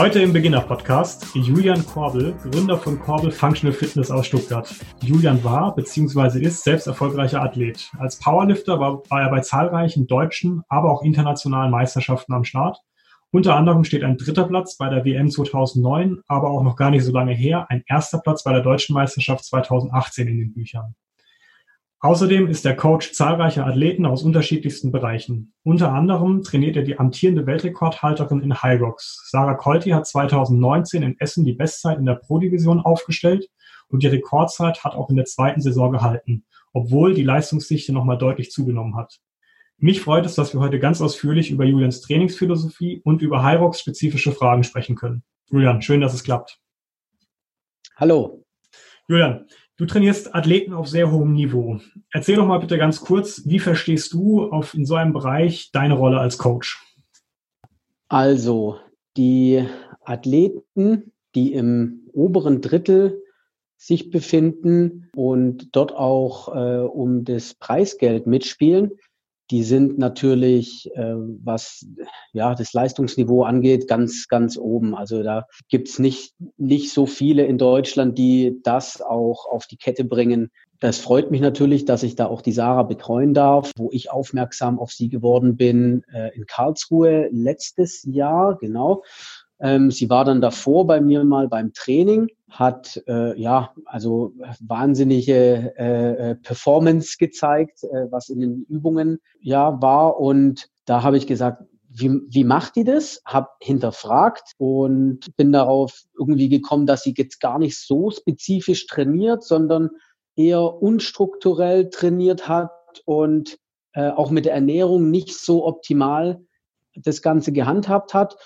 Heute im Beginner-Podcast Julian Korbel, Gründer von Korbel Functional Fitness aus Stuttgart. Julian war bzw. ist selbst erfolgreicher Athlet. Als Powerlifter war, war er bei zahlreichen deutschen, aber auch internationalen Meisterschaften am Start. Unter anderem steht ein dritter Platz bei der WM 2009, aber auch noch gar nicht so lange her ein erster Platz bei der deutschen Meisterschaft 2018 in den Büchern. Außerdem ist er Coach zahlreicher Athleten aus unterschiedlichsten Bereichen. Unter anderem trainiert er die amtierende Weltrekordhalterin in High Rocks. Sarah Kolti hat 2019 in Essen die Bestzeit in der Pro-Division aufgestellt und die Rekordzeit hat auch in der zweiten Saison gehalten, obwohl die Leistungsdichte nochmal deutlich zugenommen hat. Mich freut es, dass wir heute ganz ausführlich über Julians Trainingsphilosophie und über High Rocks spezifische Fragen sprechen können. Julian, schön, dass es klappt. Hallo. Julian, Du trainierst Athleten auf sehr hohem Niveau. Erzähl doch mal bitte ganz kurz, wie verstehst du auf, in so einem Bereich deine Rolle als Coach? Also, die Athleten, die im oberen Drittel sich befinden und dort auch äh, um das Preisgeld mitspielen, die sind natürlich, äh, was ja das Leistungsniveau angeht, ganz, ganz oben. Also da gibt's nicht, nicht so viele in Deutschland, die das auch auf die Kette bringen. Das freut mich natürlich, dass ich da auch die Sarah betreuen darf, wo ich aufmerksam auf sie geworden bin äh, in Karlsruhe letztes Jahr, genau. Ähm, sie war dann davor bei mir mal beim Training, hat äh, ja also wahnsinnige äh, äh, Performance gezeigt, äh, was in den Übungen ja war. Und da habe ich gesagt, wie, wie macht die das? Hab hinterfragt und bin darauf irgendwie gekommen, dass sie jetzt gar nicht so spezifisch trainiert, sondern eher unstrukturell trainiert hat und äh, auch mit der Ernährung nicht so optimal das Ganze gehandhabt hat.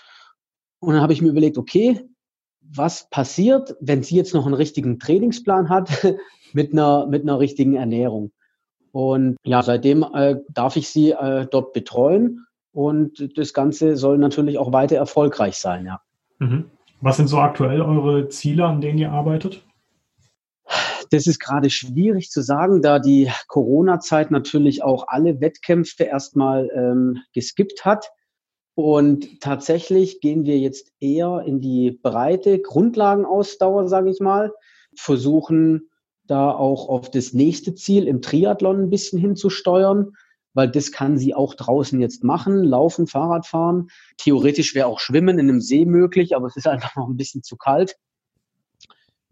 Und dann habe ich mir überlegt, okay, was passiert, wenn sie jetzt noch einen richtigen Trainingsplan hat mit einer, mit einer richtigen Ernährung? Und ja, seitdem äh, darf ich sie äh, dort betreuen und das Ganze soll natürlich auch weiter erfolgreich sein, ja. Mhm. Was sind so aktuell eure Ziele, an denen ihr arbeitet? Das ist gerade schwierig zu sagen, da die Corona-Zeit natürlich auch alle Wettkämpfe erstmal ähm, geskippt hat. Und tatsächlich gehen wir jetzt eher in die breite Grundlagenausdauer, sage ich mal, versuchen da auch auf das nächste Ziel im Triathlon ein bisschen hinzusteuern, weil das kann sie auch draußen jetzt machen, laufen, Fahrrad fahren. Theoretisch wäre auch Schwimmen in einem See möglich, aber es ist einfach noch ein bisschen zu kalt.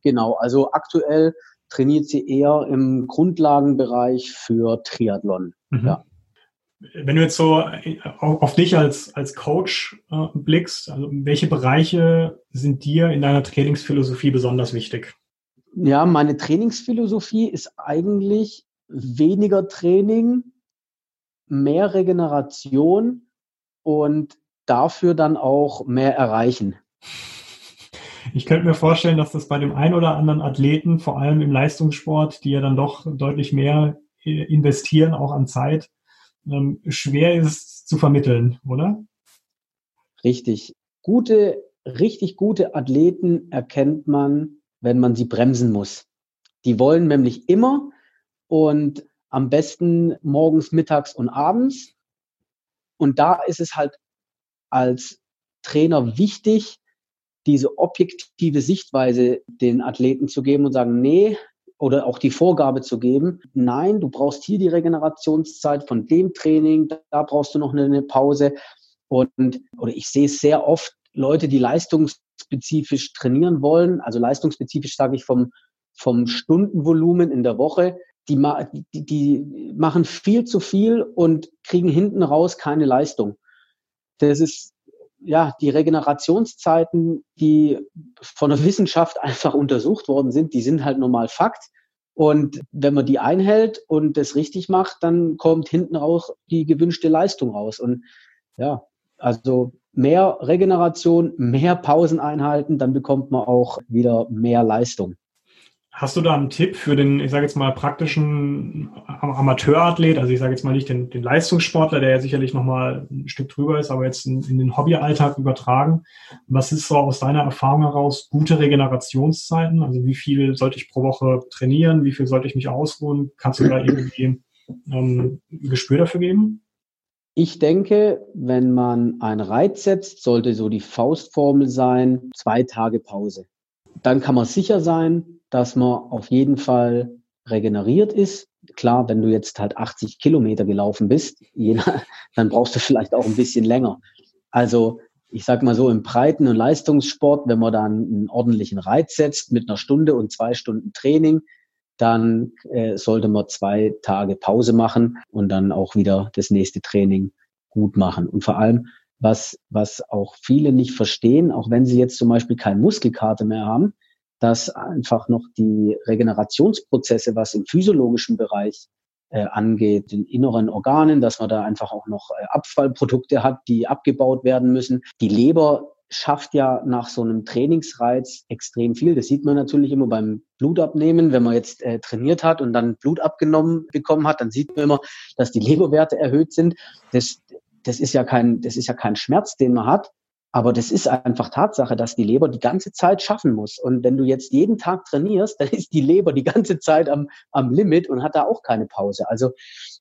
Genau, also aktuell trainiert sie eher im Grundlagenbereich für Triathlon. Mhm. Ja wenn du jetzt so äh, auf dich als, als Coach äh, blickst, also welche Bereiche sind dir in deiner Trainingsphilosophie besonders wichtig? Ja, meine Trainingsphilosophie ist eigentlich weniger Training, mehr Regeneration und dafür dann auch mehr erreichen. Ich könnte mir vorstellen, dass das bei dem einen oder anderen Athleten, vor allem im Leistungssport, die ja dann doch deutlich mehr äh, investieren, auch an Zeit, ähm, schwer ist zu vermitteln, oder? Richtig. Gute, richtig gute Athleten erkennt man, wenn man sie bremsen muss. Die wollen nämlich immer und am besten morgens, mittags und abends. Und da ist es halt als Trainer wichtig, diese objektive Sichtweise den Athleten zu geben und sagen, nee, oder auch die Vorgabe zu geben, nein, du brauchst hier die Regenerationszeit von dem Training, da brauchst du noch eine, Pause. Und oder ich sehe sehr oft Leute, die leistungsspezifisch trainieren wollen, also leistungsspezifisch sage ich vom, vom Stundenvolumen in der Woche, die, die, die machen viel zu viel und kriegen hinten raus keine Leistung. Das ist ja, die Regenerationszeiten, die von der Wissenschaft einfach untersucht worden sind, die sind halt normal Fakt. Und wenn man die einhält und das richtig macht, dann kommt hinten auch die gewünschte Leistung raus. Und ja, also mehr Regeneration, mehr Pausen einhalten, dann bekommt man auch wieder mehr Leistung. Hast du da einen Tipp für den, ich sage jetzt mal, praktischen Amateurathlet, also ich sage jetzt mal nicht den, den Leistungssportler, der ja sicherlich nochmal ein Stück drüber ist, aber jetzt in, in, den Hobbyalltag übertragen. Was ist so aus deiner Erfahrung heraus gute Regenerationszeiten? Also wie viel sollte ich pro Woche trainieren? Wie viel sollte ich mich ausruhen? Kannst du da irgendwie ähm, ein Gespür dafür geben? Ich denke, wenn man einen Reiz setzt, sollte so die Faustformel sein, zwei Tage Pause. Dann kann man sicher sein, dass man auf jeden Fall regeneriert ist. Klar, wenn du jetzt halt 80 Kilometer gelaufen bist, dann brauchst du vielleicht auch ein bisschen länger. Also ich sag mal so, im Breiten- und Leistungssport, wenn man dann einen ordentlichen Reiz setzt mit einer Stunde und zwei Stunden Training, dann äh, sollte man zwei Tage Pause machen und dann auch wieder das nächste Training gut machen. Und vor allem, was, was auch viele nicht verstehen, auch wenn sie jetzt zum Beispiel keinen Muskelkater mehr haben, dass einfach noch die Regenerationsprozesse, was im physiologischen Bereich äh, angeht, den inneren Organen, dass man da einfach auch noch äh, Abfallprodukte hat, die abgebaut werden müssen. Die Leber schafft ja nach so einem Trainingsreiz extrem viel. Das sieht man natürlich immer beim Blutabnehmen. Wenn man jetzt äh, trainiert hat und dann Blut abgenommen bekommen hat, dann sieht man immer, dass die Leberwerte erhöht sind. Das, das ist ja kein, das ist ja kein Schmerz, den man hat, aber das ist einfach Tatsache, dass die Leber die ganze Zeit schaffen muss. Und wenn du jetzt jeden Tag trainierst, dann ist die Leber die ganze Zeit am, am Limit und hat da auch keine Pause. Also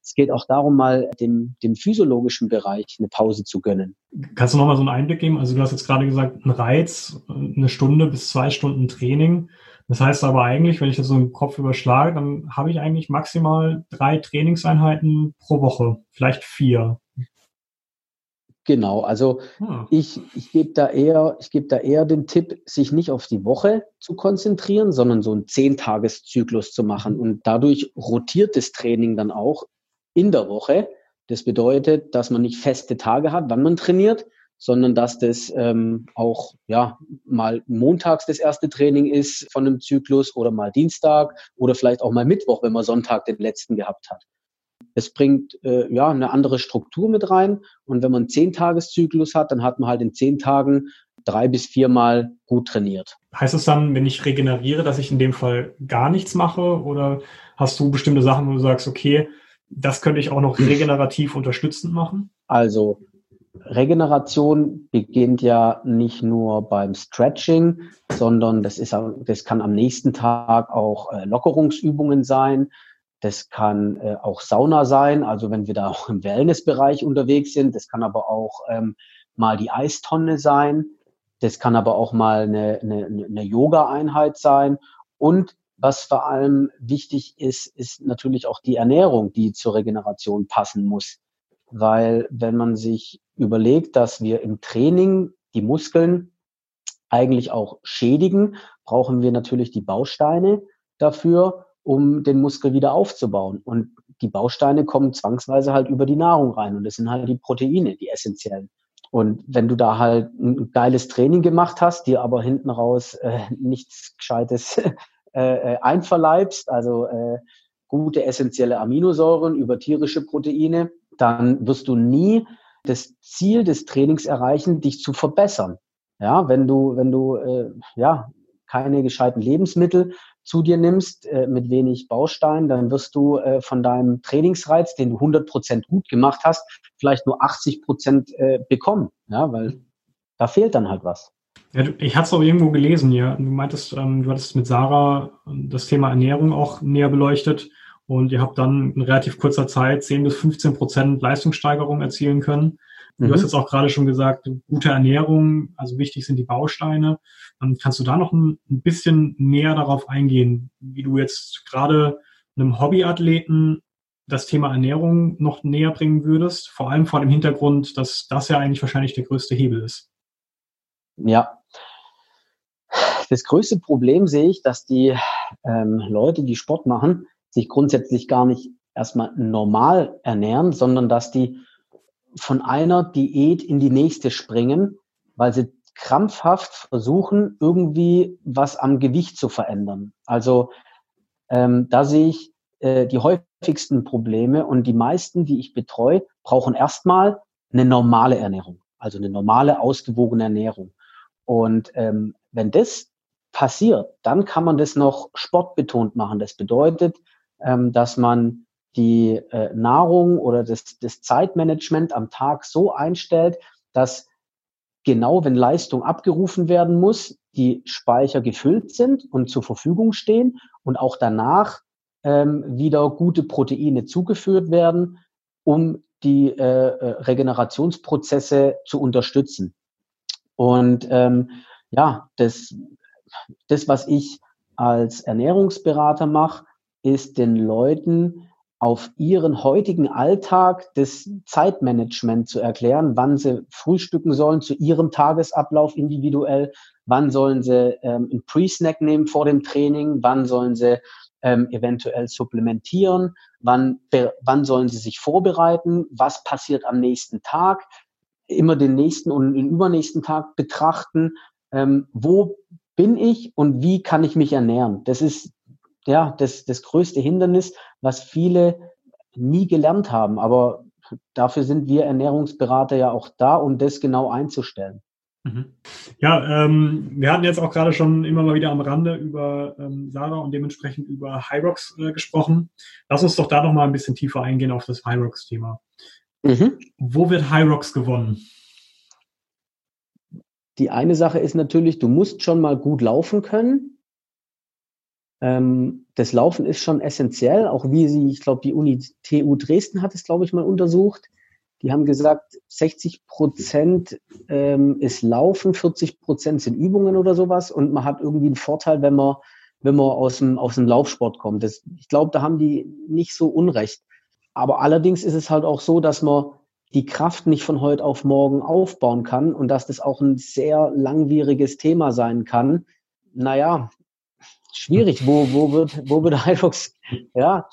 es geht auch darum, mal dem, dem physiologischen Bereich eine Pause zu gönnen. Kannst du noch mal so einen Einblick geben? Also du hast jetzt gerade gesagt, ein Reiz, eine Stunde bis zwei Stunden Training. Das heißt aber eigentlich, wenn ich das so im Kopf überschlage, dann habe ich eigentlich maximal drei Trainingseinheiten pro Woche, vielleicht vier. Genau, also ah. ich, ich gebe da eher, ich gebe da eher den Tipp, sich nicht auf die Woche zu konzentrieren, sondern so einen Zehntageszyklus zu machen. Und dadurch rotiert das Training dann auch in der Woche. Das bedeutet, dass man nicht feste Tage hat, wann man trainiert, sondern dass das ähm, auch ja mal montags das erste Training ist von einem Zyklus oder mal Dienstag oder vielleicht auch mal Mittwoch, wenn man Sonntag den letzten gehabt hat. Es bringt äh, ja eine andere Struktur mit rein. Und wenn man einen Zehntageszyklus hat, dann hat man halt in zehn Tagen drei bis viermal gut trainiert. Heißt es dann, wenn ich regeneriere, dass ich in dem Fall gar nichts mache? Oder hast du bestimmte Sachen, wo du sagst, okay, das könnte ich auch noch regenerativ unterstützend machen? Also Regeneration beginnt ja nicht nur beim Stretching, sondern das ist, das kann am nächsten Tag auch äh, Lockerungsübungen sein. Das kann äh, auch Sauna sein, also wenn wir da auch im Wellnessbereich unterwegs sind. Das kann aber auch ähm, mal die Eistonne sein. Das kann aber auch mal eine, eine, eine Yoga-Einheit sein. Und was vor allem wichtig ist, ist natürlich auch die Ernährung, die zur Regeneration passen muss. Weil wenn man sich überlegt, dass wir im Training die Muskeln eigentlich auch schädigen, brauchen wir natürlich die Bausteine dafür um den Muskel wieder aufzubauen. Und die Bausteine kommen zwangsweise halt über die Nahrung rein. Und das sind halt die Proteine, die essentiellen. Und wenn du da halt ein geiles Training gemacht hast, dir aber hinten raus äh, nichts Gescheites äh, äh, einverleibst, also äh, gute essentielle Aminosäuren über tierische Proteine, dann wirst du nie das Ziel des Trainings erreichen, dich zu verbessern. Ja, wenn du, wenn du äh, ja keine gescheiten Lebensmittel zu dir nimmst äh, mit wenig Baustein, dann wirst du äh, von deinem Trainingsreiz, den du 100 Prozent gut gemacht hast, vielleicht nur 80 Prozent äh, bekommen, ja, weil da fehlt dann halt was. Ja, ich hatte es auch irgendwo gelesen hier. Du meintest, ähm, du hattest mit Sarah das Thema Ernährung auch näher beleuchtet und ihr habt dann in relativ kurzer Zeit 10 bis 15 Prozent Leistungssteigerung erzielen können. Du mhm. hast jetzt auch gerade schon gesagt, gute Ernährung, also wichtig sind die Bausteine. Ähm, kannst du da noch ein, ein bisschen näher darauf eingehen, wie du jetzt gerade einem Hobbyathleten das Thema Ernährung noch näher bringen würdest? Vor allem vor dem Hintergrund, dass das ja eigentlich wahrscheinlich der größte Hebel ist. Ja. Das größte Problem sehe ich, dass die ähm, Leute, die Sport machen, sich grundsätzlich gar nicht erstmal normal ernähren, sondern dass die von einer Diät in die nächste springen, weil sie krampfhaft versuchen, irgendwie was am Gewicht zu verändern. Also ähm, da sehe ich äh, die häufigsten Probleme und die meisten, die ich betreue, brauchen erstmal eine normale Ernährung, also eine normale, ausgewogene Ernährung. Und ähm, wenn das passiert, dann kann man das noch sportbetont machen. Das bedeutet, ähm, dass man die äh, Nahrung oder das, das Zeitmanagement am Tag so einstellt, dass genau wenn Leistung abgerufen werden muss, die Speicher gefüllt sind und zur Verfügung stehen und auch danach ähm, wieder gute Proteine zugeführt werden, um die äh, äh Regenerationsprozesse zu unterstützen. Und ähm, ja, das, das, was ich als Ernährungsberater mache, ist den Leuten auf ihren heutigen Alltag das Zeitmanagement zu erklären, wann sie frühstücken sollen zu ihrem Tagesablauf individuell, wann sollen sie ähm, einen Pre-Snack nehmen vor dem Training, wann sollen sie ähm, eventuell supplementieren, wann, wann sollen sie sich vorbereiten, was passiert am nächsten Tag, immer den nächsten und den übernächsten Tag betrachten, ähm, wo bin ich und wie kann ich mich ernähren. Das ist ja das, das größte Hindernis, was viele nie gelernt haben. Aber dafür sind wir Ernährungsberater ja auch da, um das genau einzustellen. Mhm. Ja, ähm, wir hatten jetzt auch gerade schon immer mal wieder am Rande über ähm, Sarah und dementsprechend über Hyrox äh, gesprochen. Lass uns doch da noch mal ein bisschen tiefer eingehen auf das Hyrox-Thema. Mhm. Wo wird Hyrox gewonnen? Die eine Sache ist natürlich, du musst schon mal gut laufen können. Ähm, das Laufen ist schon essentiell, auch wie sie, ich glaube, die Uni TU Dresden hat es, glaube ich, mal untersucht. Die haben gesagt, 60 Prozent ähm, ist Laufen, 40 Prozent sind Übungen oder sowas und man hat irgendwie einen Vorteil, wenn man, wenn man aus dem, aus dem Laufsport kommt. Das, ich glaube, da haben die nicht so Unrecht. Aber allerdings ist es halt auch so, dass man die Kraft nicht von heute auf morgen aufbauen kann und dass das auch ein sehr langwieriges Thema sein kann. Naja, schwierig. Wo, wo wird, wo wird Hyrox, ja,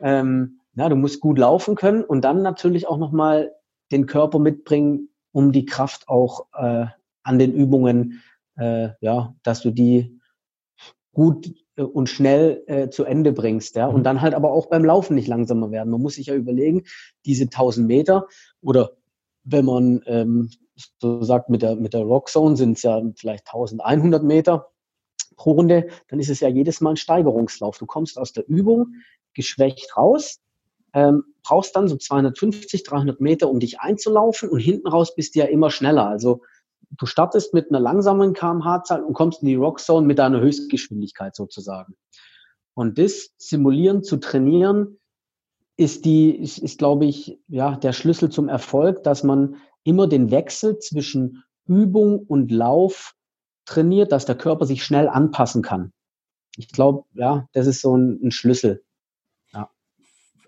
ähm, ja, du musst gut laufen können und dann natürlich auch nochmal den Körper mitbringen, um die Kraft auch äh, an den Übungen, äh, ja, dass du die gut äh, und schnell äh, zu Ende bringst, ja, und mhm. dann halt aber auch beim Laufen nicht langsamer werden. Man muss sich ja überlegen, diese 1000 Meter oder wenn man ähm, so sagt, mit der, mit der Rock Zone sind es ja vielleicht 1100 Meter pro Runde, dann ist es ja jedes Mal ein Steigerungslauf. Du kommst aus der Übung geschwächt raus, ähm, brauchst dann so 250, 300 Meter, um dich einzulaufen und hinten raus bist du ja immer schneller. Also du startest mit einer langsamen kmh-Zahl und kommst in die Rockzone mit deiner Höchstgeschwindigkeit sozusagen. Und das simulieren zu trainieren, ist die, ist, ist glaube ich, ja, der Schlüssel zum Erfolg, dass man immer den Wechsel zwischen Übung und Lauf trainiert, dass der Körper sich schnell anpassen kann. Ich glaube, ja, das ist so ein, ein Schlüssel.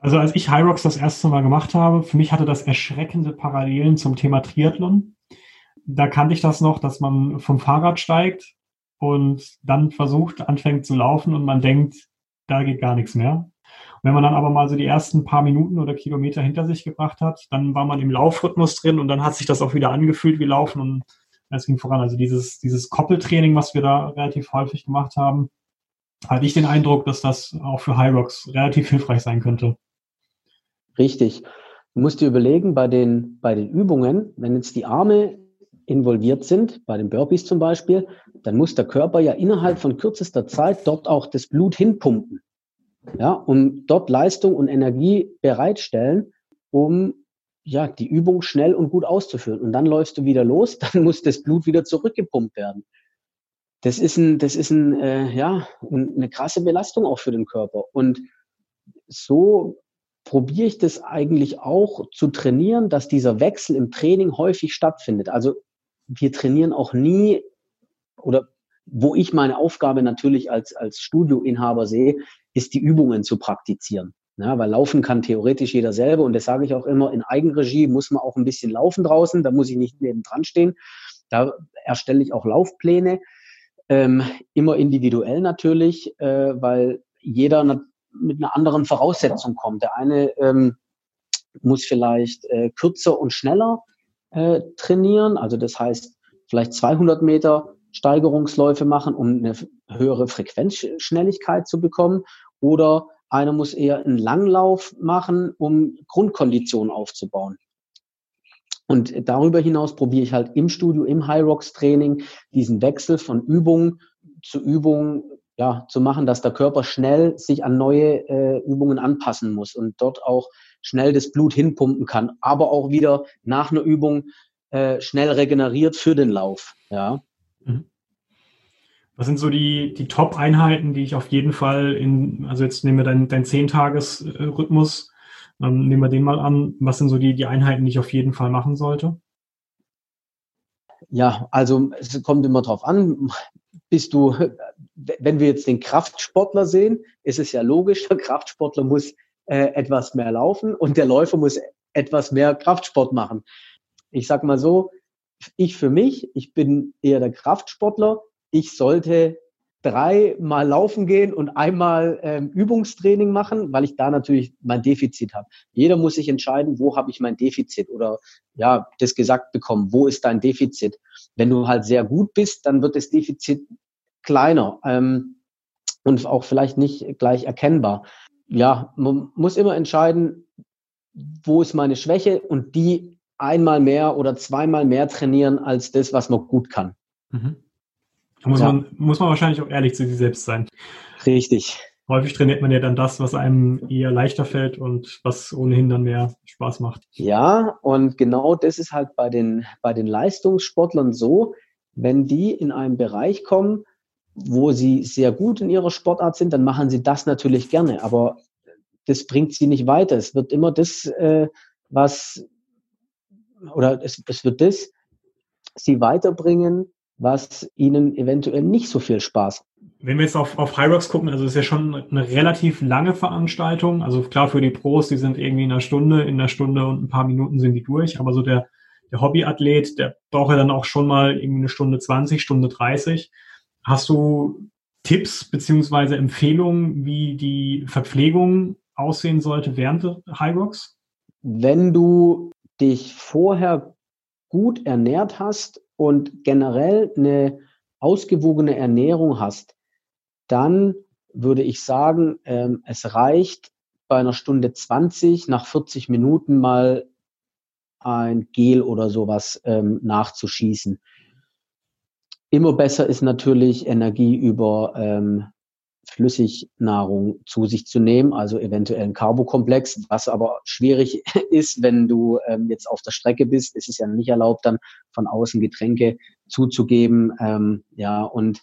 Also als ich Hyrox das erste Mal gemacht habe, für mich hatte das erschreckende Parallelen zum Thema Triathlon. Da kannte ich das noch, dass man vom Fahrrad steigt und dann versucht, anfängt zu laufen und man denkt, da geht gar nichts mehr. Und wenn man dann aber mal so die ersten paar Minuten oder Kilometer hinter sich gebracht hat, dann war man im Laufrhythmus drin und dann hat sich das auch wieder angefühlt wie Laufen und es ging voran. Also dieses, dieses Koppeltraining, was wir da relativ häufig gemacht haben, hatte ich den Eindruck, dass das auch für Hyrox relativ hilfreich sein könnte. Richtig. Du musst dir überlegen, bei den, bei den Übungen, wenn jetzt die Arme involviert sind, bei den Burpees zum Beispiel, dann muss der Körper ja innerhalb von kürzester Zeit dort auch das Blut hinpumpen. Ja, um dort Leistung und Energie bereitstellen, um ja, die Übung schnell und gut auszuführen. Und dann läufst du wieder los, dann muss das Blut wieder zurückgepumpt werden. Das ist ein, das ist ein, äh, ja, eine krasse Belastung auch für den Körper. Und so probiere ich das eigentlich auch zu trainieren, dass dieser Wechsel im Training häufig stattfindet. Also wir trainieren auch nie oder wo ich meine Aufgabe natürlich als, als Studioinhaber sehe, ist die Übungen zu praktizieren. Ja, weil laufen kann theoretisch jeder selber und das sage ich auch immer, in Eigenregie muss man auch ein bisschen laufen draußen, da muss ich nicht neben dran stehen. Da erstelle ich auch Laufpläne, ähm, immer individuell natürlich, äh, weil jeder mit einer anderen Voraussetzung kommt. Der eine ähm, muss vielleicht äh, kürzer und schneller äh, trainieren, also das heißt vielleicht 200 Meter Steigerungsläufe machen, um eine höhere Frequenzschnelligkeit zu bekommen, oder einer muss eher einen Langlauf machen, um Grundkonditionen aufzubauen. Und darüber hinaus probiere ich halt im Studio, im High Rocks Training diesen Wechsel von Übung zu Übungen ja, zu machen, dass der Körper schnell sich an neue äh, Übungen anpassen muss und dort auch schnell das Blut hinpumpen kann, aber auch wieder nach einer Übung äh, schnell regeneriert für den Lauf. Ja. Mhm. Was sind so die, die Top-Einheiten, die ich auf jeden Fall in, also jetzt nehmen wir deinen dein 10-Tages-Rhythmus, ähm, nehmen wir den mal an. Was sind so die, die Einheiten, die ich auf jeden Fall machen sollte? Ja, also es kommt immer drauf an. Bist du, wenn wir jetzt den Kraftsportler sehen, ist es ja logisch, der Kraftsportler muss äh, etwas mehr laufen und der Läufer muss etwas mehr Kraftsport machen. Ich sag mal so, ich für mich, ich bin eher der Kraftsportler, ich sollte dreimal laufen gehen und einmal ähm, Übungstraining machen, weil ich da natürlich mein Defizit habe. Jeder muss sich entscheiden, wo habe ich mein Defizit oder ja, das gesagt bekommen, wo ist dein Defizit. Wenn du halt sehr gut bist, dann wird das Defizit kleiner ähm, und auch vielleicht nicht gleich erkennbar. Ja, man muss immer entscheiden, wo ist meine Schwäche und die einmal mehr oder zweimal mehr trainieren als das, was man gut kann. Mhm. Da muss, ja. man, muss man wahrscheinlich auch ehrlich zu sich selbst sein. Richtig. Häufig trainiert man ja dann das, was einem eher leichter fällt und was ohnehin dann mehr Spaß macht. Ja, und genau das ist halt bei den, bei den Leistungssportlern so, wenn die in einen Bereich kommen, wo sie sehr gut in ihrer Sportart sind, dann machen sie das natürlich gerne, aber das bringt sie nicht weiter. Es wird immer das, äh, was, oder es, es wird das sie weiterbringen, was ihnen eventuell nicht so viel Spaß. Wenn wir jetzt auf, auf High Rocks gucken, also ist ja schon eine relativ lange Veranstaltung. Also klar für die Pros, die sind irgendwie in einer Stunde, in einer Stunde und ein paar Minuten sind die durch. Aber so der, der Hobbyathlet, der braucht ja dann auch schon mal irgendwie eine Stunde 20, Stunde 30. Hast du Tipps beziehungsweise Empfehlungen, wie die Verpflegung aussehen sollte während High Rocks? Wenn du dich vorher gut ernährt hast und generell eine ausgewogene Ernährung hast, dann würde ich sagen, ähm, es reicht bei einer Stunde 20 nach 40 Minuten mal ein Gel oder sowas ähm, nachzuschießen. Immer besser ist natürlich Energie über ähm, Flüssignahrung zu sich zu nehmen, also eventuell ein Carbokomplex, was aber schwierig ist, wenn du ähm, jetzt auf der Strecke bist. Es ist ja nicht erlaubt, dann von außen Getränke zuzugeben. Ähm, ja, und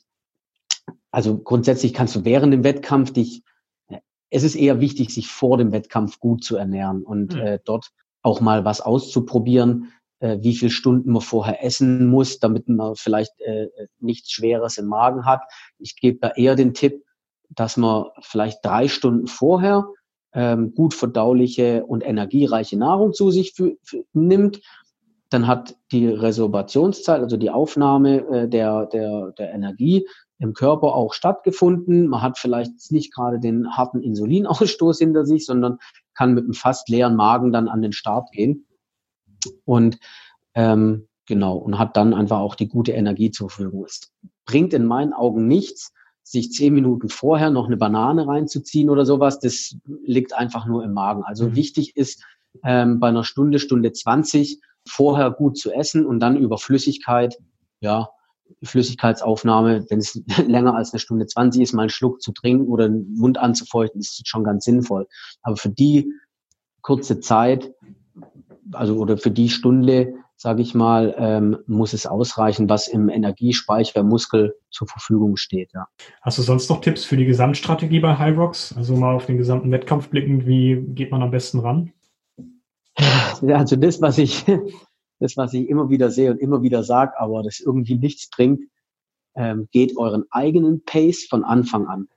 also grundsätzlich kannst du während dem Wettkampf dich, es ist eher wichtig, sich vor dem Wettkampf gut zu ernähren und mhm. äh, dort auch mal was auszuprobieren, äh, wie viel Stunden man vorher essen muss, damit man vielleicht äh, nichts Schweres im Magen hat. Ich gebe da eher den Tipp, dass man vielleicht drei Stunden vorher ähm, gut verdauliche und energiereiche Nahrung zu sich für, für, nimmt. Dann hat die Resorbationszeit, also die Aufnahme äh, der, der, der Energie im Körper auch stattgefunden. Man hat vielleicht nicht gerade den harten Insulinausstoß hinter sich, sondern kann mit einem fast leeren Magen dann an den Start gehen. Und ähm, genau, und hat dann einfach auch die gute Energie zur Verfügung. Es bringt in meinen Augen nichts, sich zehn Minuten vorher noch eine Banane reinzuziehen oder sowas, das liegt einfach nur im Magen. Also mhm. wichtig ist, ähm, bei einer Stunde, Stunde 20 vorher gut zu essen und dann über Flüssigkeit, ja, Flüssigkeitsaufnahme, wenn es länger als eine Stunde 20 ist, mal einen Schluck zu trinken oder den Mund anzufeuchten, ist schon ganz sinnvoll. Aber für die kurze Zeit, also oder für die Stunde, sage ich mal, ähm, muss es ausreichen, was im Energiespeicher Muskel zur Verfügung steht. Ja. Hast du sonst noch Tipps für die Gesamtstrategie bei High Rocks? Also mal auf den gesamten Wettkampf blickend, wie geht man am besten ran? Ja, also das, was ich, das, was ich immer wieder sehe und immer wieder sage, aber das irgendwie nichts bringt, ähm, geht euren eigenen Pace von Anfang an.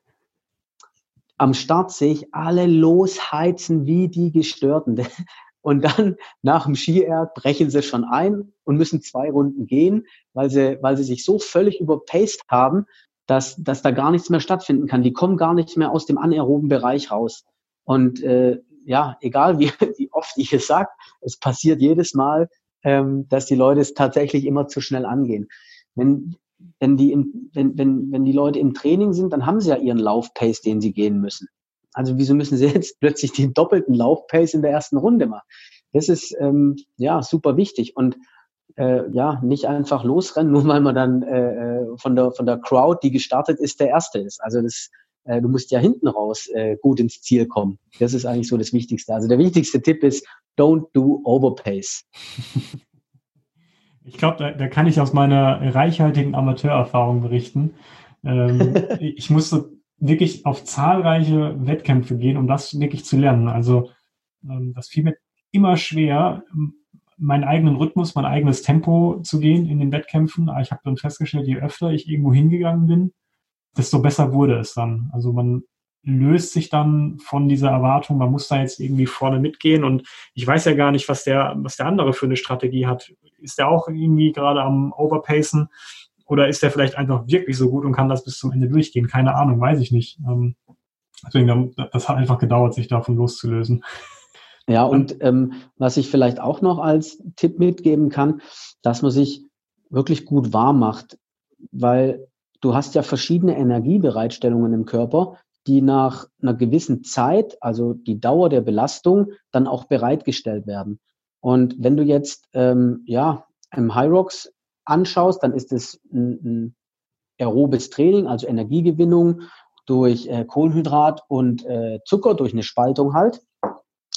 Am Start sehe ich alle losheizen wie die Gestörten. Und dann nach dem Skierg brechen sie schon ein und müssen zwei Runden gehen, weil sie, weil sie sich so völlig überpaced haben, dass, dass da gar nichts mehr stattfinden kann. Die kommen gar nicht mehr aus dem anaeroben Bereich raus. Und äh, ja, egal wie, wie oft ich es sage, es passiert jedes Mal, ähm, dass die Leute es tatsächlich immer zu schnell angehen. Wenn, wenn, die im, wenn, wenn, wenn die Leute im Training sind, dann haben sie ja ihren Laufpace, den sie gehen müssen. Also wieso müssen sie jetzt plötzlich den doppelten Laufpace in der ersten Runde machen? Das ist ähm, ja super wichtig. Und äh, ja nicht einfach losrennen, nur weil man dann äh, äh, von der von der Crowd, die gestartet ist, der Erste ist. Also das äh, du musst ja hinten raus äh, gut ins Ziel kommen. Das ist eigentlich so das Wichtigste. Also der wichtigste Tipp ist, don't do overpace. Ich glaube, da, da, kann ich aus meiner reichhaltigen Amateurerfahrung berichten. Ähm, ich musste wirklich auf zahlreiche Wettkämpfe gehen, um das wirklich zu lernen. Also ähm, das fiel mir immer schwer, meinen eigenen Rhythmus, mein eigenes Tempo zu gehen in den Wettkämpfen. Aber ich habe dann festgestellt, je öfter ich irgendwo hingegangen bin, desto besser wurde es dann. Also man löst sich dann von dieser Erwartung, man muss da jetzt irgendwie vorne mitgehen und ich weiß ja gar nicht, was der, was der andere für eine Strategie hat. Ist der auch irgendwie gerade am Overpacen oder ist der vielleicht einfach wirklich so gut und kann das bis zum Ende durchgehen? Keine Ahnung, weiß ich nicht. Ähm, deswegen, das hat einfach gedauert, sich davon loszulösen. Ja, und ähm, was ich vielleicht auch noch als Tipp mitgeben kann, dass man sich wirklich gut warm macht, weil du hast ja verschiedene Energiebereitstellungen im Körper, die nach einer gewissen Zeit, also die Dauer der Belastung, dann auch bereitgestellt werden. Und wenn du jetzt ähm, ja im Rocks anschaust, dann ist es ein, ein aerobes Training, also Energiegewinnung durch äh, Kohlenhydrat und äh, Zucker, durch eine Spaltung halt.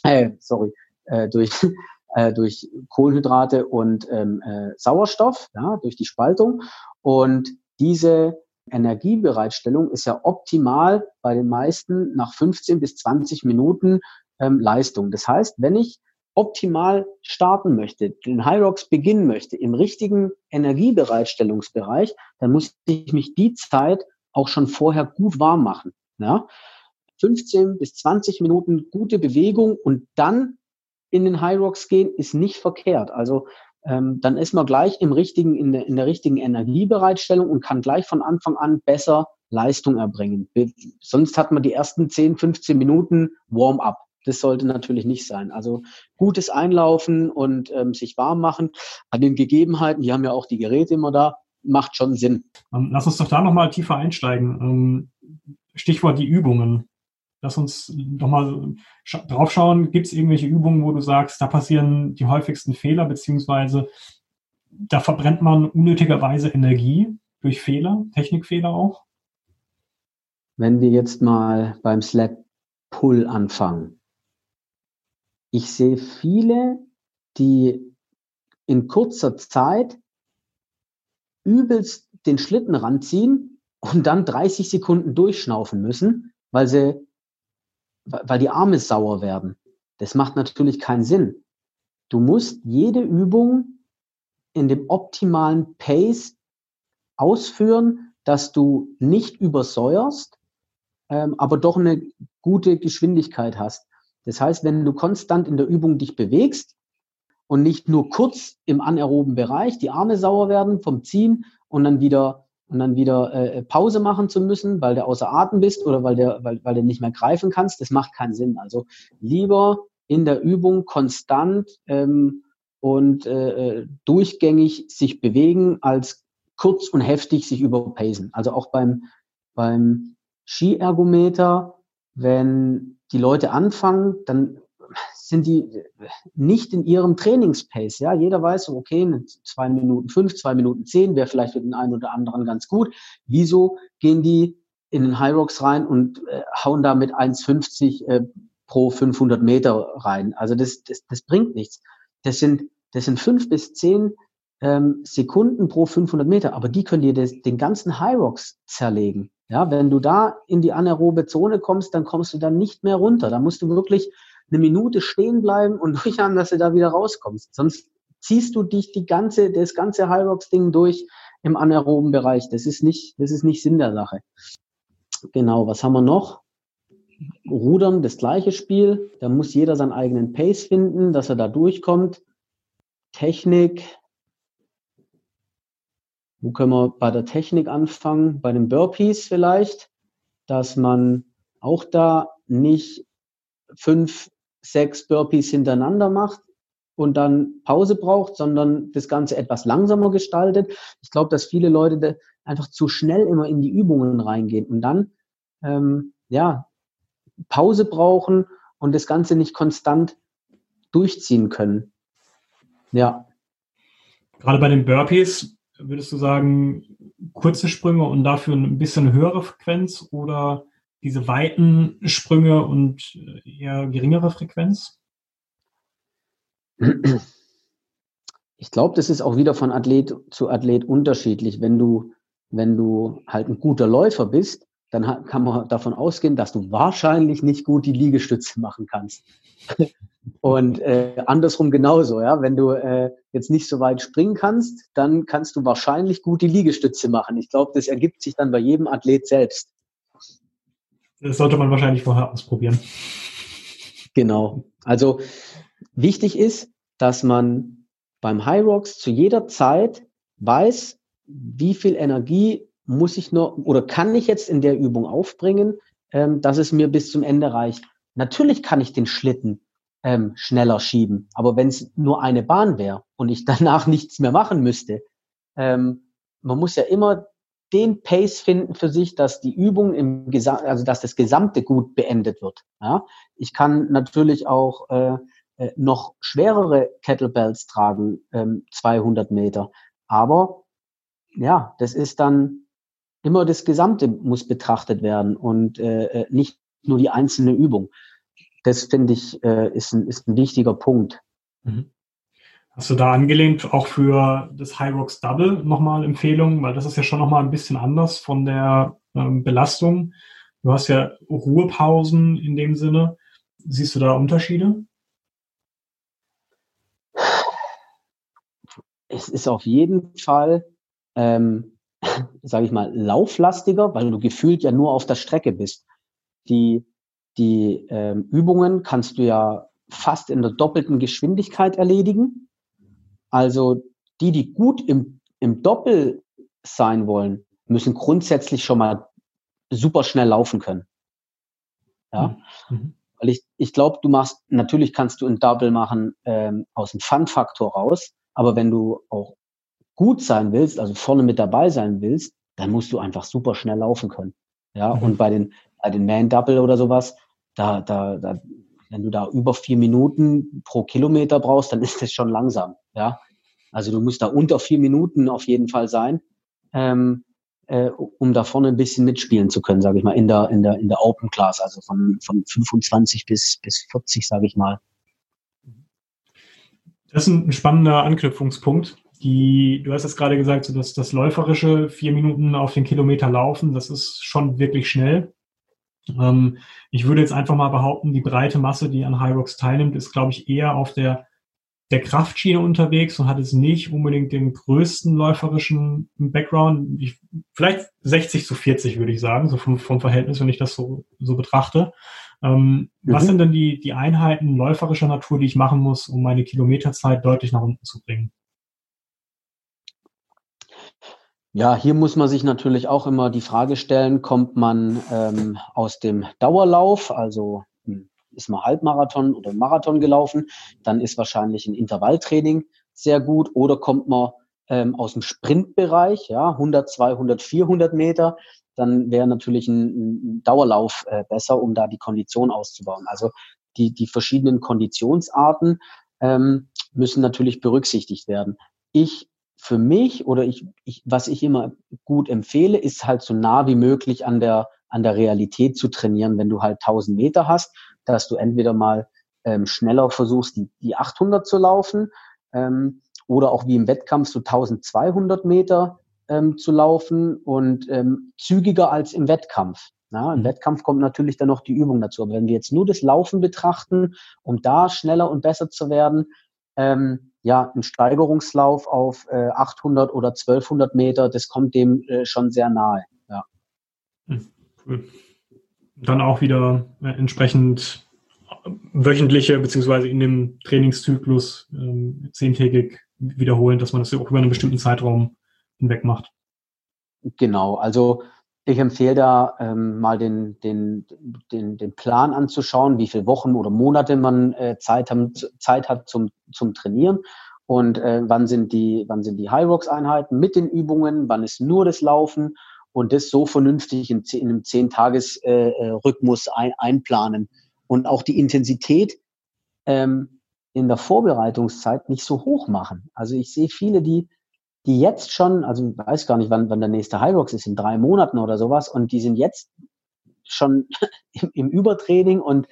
Äh, sorry, äh, durch äh, durch Kohlenhydrate und ähm, äh, Sauerstoff, ja, durch die Spaltung. Und diese Energiebereitstellung ist ja optimal bei den meisten nach 15 bis 20 Minuten ähm, Leistung. Das heißt, wenn ich optimal starten möchte, den High Rocks beginnen möchte im richtigen Energiebereitstellungsbereich, dann muss ich mich die Zeit auch schon vorher gut warm machen. Ja? 15 bis 20 Minuten gute Bewegung und dann in den High Rocks gehen, ist nicht verkehrt. Also ähm, dann ist man gleich im richtigen, in der, in der richtigen Energiebereitstellung und kann gleich von Anfang an besser Leistung erbringen. Sonst hat man die ersten 10, 15 Minuten Warm-up. Das sollte natürlich nicht sein. Also gutes Einlaufen und ähm, sich warm machen an den Gegebenheiten, die haben ja auch die Geräte immer da, macht schon Sinn. Ähm, lass uns doch da nochmal tiefer einsteigen. Ähm, Stichwort die Übungen. Lass uns doch mal drauf schauen. Gibt es irgendwelche Übungen, wo du sagst, da passieren die häufigsten Fehler, beziehungsweise da verbrennt man unnötigerweise Energie durch Fehler, Technikfehler auch? Wenn wir jetzt mal beim Sled Pull anfangen. Ich sehe viele, die in kurzer Zeit übelst den Schlitten ranziehen und dann 30 Sekunden durchschnaufen müssen, weil sie weil die Arme sauer werden. Das macht natürlich keinen Sinn. Du musst jede Übung in dem optimalen Pace ausführen, dass du nicht übersäuerst, ähm, aber doch eine gute Geschwindigkeit hast. Das heißt, wenn du konstant in der Übung dich bewegst und nicht nur kurz im anaeroben Bereich die Arme sauer werden vom Ziehen und dann wieder und dann wieder äh, Pause machen zu müssen, weil du außer Atem bist oder weil, der, weil, weil du nicht mehr greifen kannst, das macht keinen Sinn. Also lieber in der Übung konstant ähm, und äh, äh durchgängig sich bewegen, als kurz und heftig sich überpacen. Also auch beim, beim Skiergometer, wenn die Leute anfangen, dann sind die nicht in ihrem Trainingspace. Ja, jeder weiß, okay, zwei Minuten fünf, zwei Minuten zehn wäre vielleicht für den einen oder anderen ganz gut. Wieso gehen die in den High Rocks rein und äh, hauen da mit 1,50 äh, pro 500 Meter rein? Also das, das, das bringt nichts. Das sind, das sind fünf bis zehn ähm, Sekunden pro 500 Meter, aber die können dir das, den ganzen High Rocks zerlegen. Ja, wenn du da in die anaerobe Zone kommst, dann kommst du dann nicht mehr runter. Da musst du wirklich eine Minute stehen bleiben und durchhaben, dass du da wieder rauskommst. Sonst ziehst du dich die ganze, das ganze High Rocks Ding durch im anaeroben Bereich. Das ist nicht, das ist nicht Sinn der Sache. Genau, was haben wir noch? Rudern, das gleiche Spiel. Da muss jeder seinen eigenen Pace finden, dass er da durchkommt. Technik. Wo können wir bei der Technik anfangen? Bei den Burpees vielleicht, dass man auch da nicht fünf sechs Burpees hintereinander macht und dann Pause braucht, sondern das Ganze etwas langsamer gestaltet. Ich glaube, dass viele Leute einfach zu schnell immer in die Übungen reingehen und dann ähm, ja Pause brauchen und das Ganze nicht konstant durchziehen können. Ja. Gerade bei den Burpees würdest du sagen, kurze Sprünge und dafür ein bisschen höhere Frequenz oder diese weiten Sprünge und eher geringere Frequenz? Ich glaube, das ist auch wieder von Athlet zu Athlet unterschiedlich. Wenn du, wenn du halt ein guter Läufer bist, dann kann man davon ausgehen, dass du wahrscheinlich nicht gut die Liegestütze machen kannst. Und äh, andersrum genauso, ja. Wenn du äh, jetzt nicht so weit springen kannst, dann kannst du wahrscheinlich gut die Liegestütze machen. Ich glaube, das ergibt sich dann bei jedem Athlet selbst. Das sollte man wahrscheinlich vorher ausprobieren. Genau. Also wichtig ist, dass man beim High Rocks zu jeder Zeit weiß, wie viel Energie muss ich noch oder kann ich jetzt in der Übung aufbringen, ähm, dass es mir bis zum Ende reicht. Natürlich kann ich den Schlitten ähm, schneller schieben, aber wenn es nur eine Bahn wäre und ich danach nichts mehr machen müsste, ähm, man muss ja immer den Pace finden für sich, dass die Übung im Gesam also dass das Gesamte gut beendet wird. Ja? Ich kann natürlich auch äh, äh noch schwerere Kettlebells tragen, ähm, 200 Meter, aber ja, das ist dann immer das Gesamte muss betrachtet werden und äh, äh, nicht nur die einzelne Übung. Das finde ich äh, ist, ein, ist ein wichtiger Punkt. Mhm. Hast du da angelehnt auch für das High Rocks Double nochmal Empfehlungen? Weil das ist ja schon nochmal ein bisschen anders von der ähm, Belastung. Du hast ja Ruhepausen in dem Sinne. Siehst du da Unterschiede? Es ist auf jeden Fall ähm, sage ich mal, lauflastiger, weil du gefühlt ja nur auf der Strecke bist. Die, die ähm, Übungen kannst du ja fast in der doppelten Geschwindigkeit erledigen. Also die, die gut im, im Doppel sein wollen, müssen grundsätzlich schon mal super schnell laufen können. Ja. Mhm. mhm. Weil ich, ich glaube, du machst, natürlich kannst du ein Double machen ähm, aus dem Fun-Faktor raus, aber wenn du auch gut sein willst, also vorne mit dabei sein willst, dann musst du einfach super schnell laufen können. Ja, mhm. und bei den, bei den Man Double oder sowas, da, da, da, wenn du da über vier Minuten pro Kilometer brauchst, dann ist das schon langsam. Ja, also du musst da unter vier Minuten auf jeden Fall sein, ähm, äh, um da vorne ein bisschen mitspielen zu können, sage ich mal, in der, in der, in der Open Class, also von, von 25 bis, bis 40, sage ich mal. Das ist ein spannender Anknüpfungspunkt die, du hast es gerade gesagt, so dass das läuferische vier Minuten auf den Kilometer laufen, das ist schon wirklich schnell. Ähm, ich würde jetzt einfach mal behaupten, die breite Masse, die an High Rocks teilnimmt, ist, glaube ich, eher auf der, der Kraftschiene unterwegs und hat es nicht unbedingt den größten läuferischen Background. Ich, vielleicht 60 zu 40, würde ich sagen, so vom, vom Verhältnis, wenn ich das so, so betrachte. Ähm, mhm. Was sind denn die, die Einheiten läuferischer Natur, die ich machen muss, um meine Kilometerzeit deutlich nach unten zu bringen? Ja, hier muss man sich natürlich auch immer die Frage stellen, kommt man ähm, aus dem Dauerlauf, also hm, ist man Halbmarathon oder Marathon gelaufen, dann ist wahrscheinlich ein Intervalltraining sehr gut oder kommt man ähm, aus dem Sprintbereich, ja, 100, 200, 400 Meter, dann wäre natürlich ein, ein Dauerlauf äh, besser, um da die Kondition auszubauen. Also die, die verschiedenen Konditionsarten ähm, müssen natürlich berücksichtigt werden. Ich für mich oder ich, ich, was ich immer gut empfehle, ist halt so nah wie möglich an der, an der Realität zu trainieren, wenn du halt 1000 Meter hast, dass du entweder mal ähm, schneller versuchst, die, die 800 zu laufen ähm, oder auch wie im Wettkampf so 1200 Meter ähm, zu laufen und ähm, zügiger als im Wettkampf. Na, Im mhm. Wettkampf kommt natürlich dann noch die Übung dazu. Aber wenn wir jetzt nur das Laufen betrachten, um da schneller und besser zu werden, ähm, ja, ein Steigerungslauf auf äh, 800 oder 1200 Meter, das kommt dem äh, schon sehr nahe. Ja. Hm, cool. Dann auch wieder äh, entsprechend wöchentliche beziehungsweise in dem Trainingszyklus ähm, zehntägig wiederholen, dass man das auch über einen bestimmten Zeitraum hinweg macht. Genau, also ich empfehle da ähm, mal den, den, den, den Plan anzuschauen, wie viele Wochen oder Monate man äh, Zeit, haben, Zeit hat zum, zum Trainieren und äh, wann sind die, wann sind die High Rocks Einheiten mit den Übungen, wann ist nur das Laufen und das so vernünftig in, in einem zehn Tages äh, äh, Rhythmus ein, einplanen und auch die Intensität ähm, in der Vorbereitungszeit nicht so hoch machen. Also ich sehe viele, die, die jetzt schon, also ich weiß gar nicht, wann, wann der nächste Hyrox ist, in drei Monaten oder sowas, und die sind jetzt schon im, im Übertraining und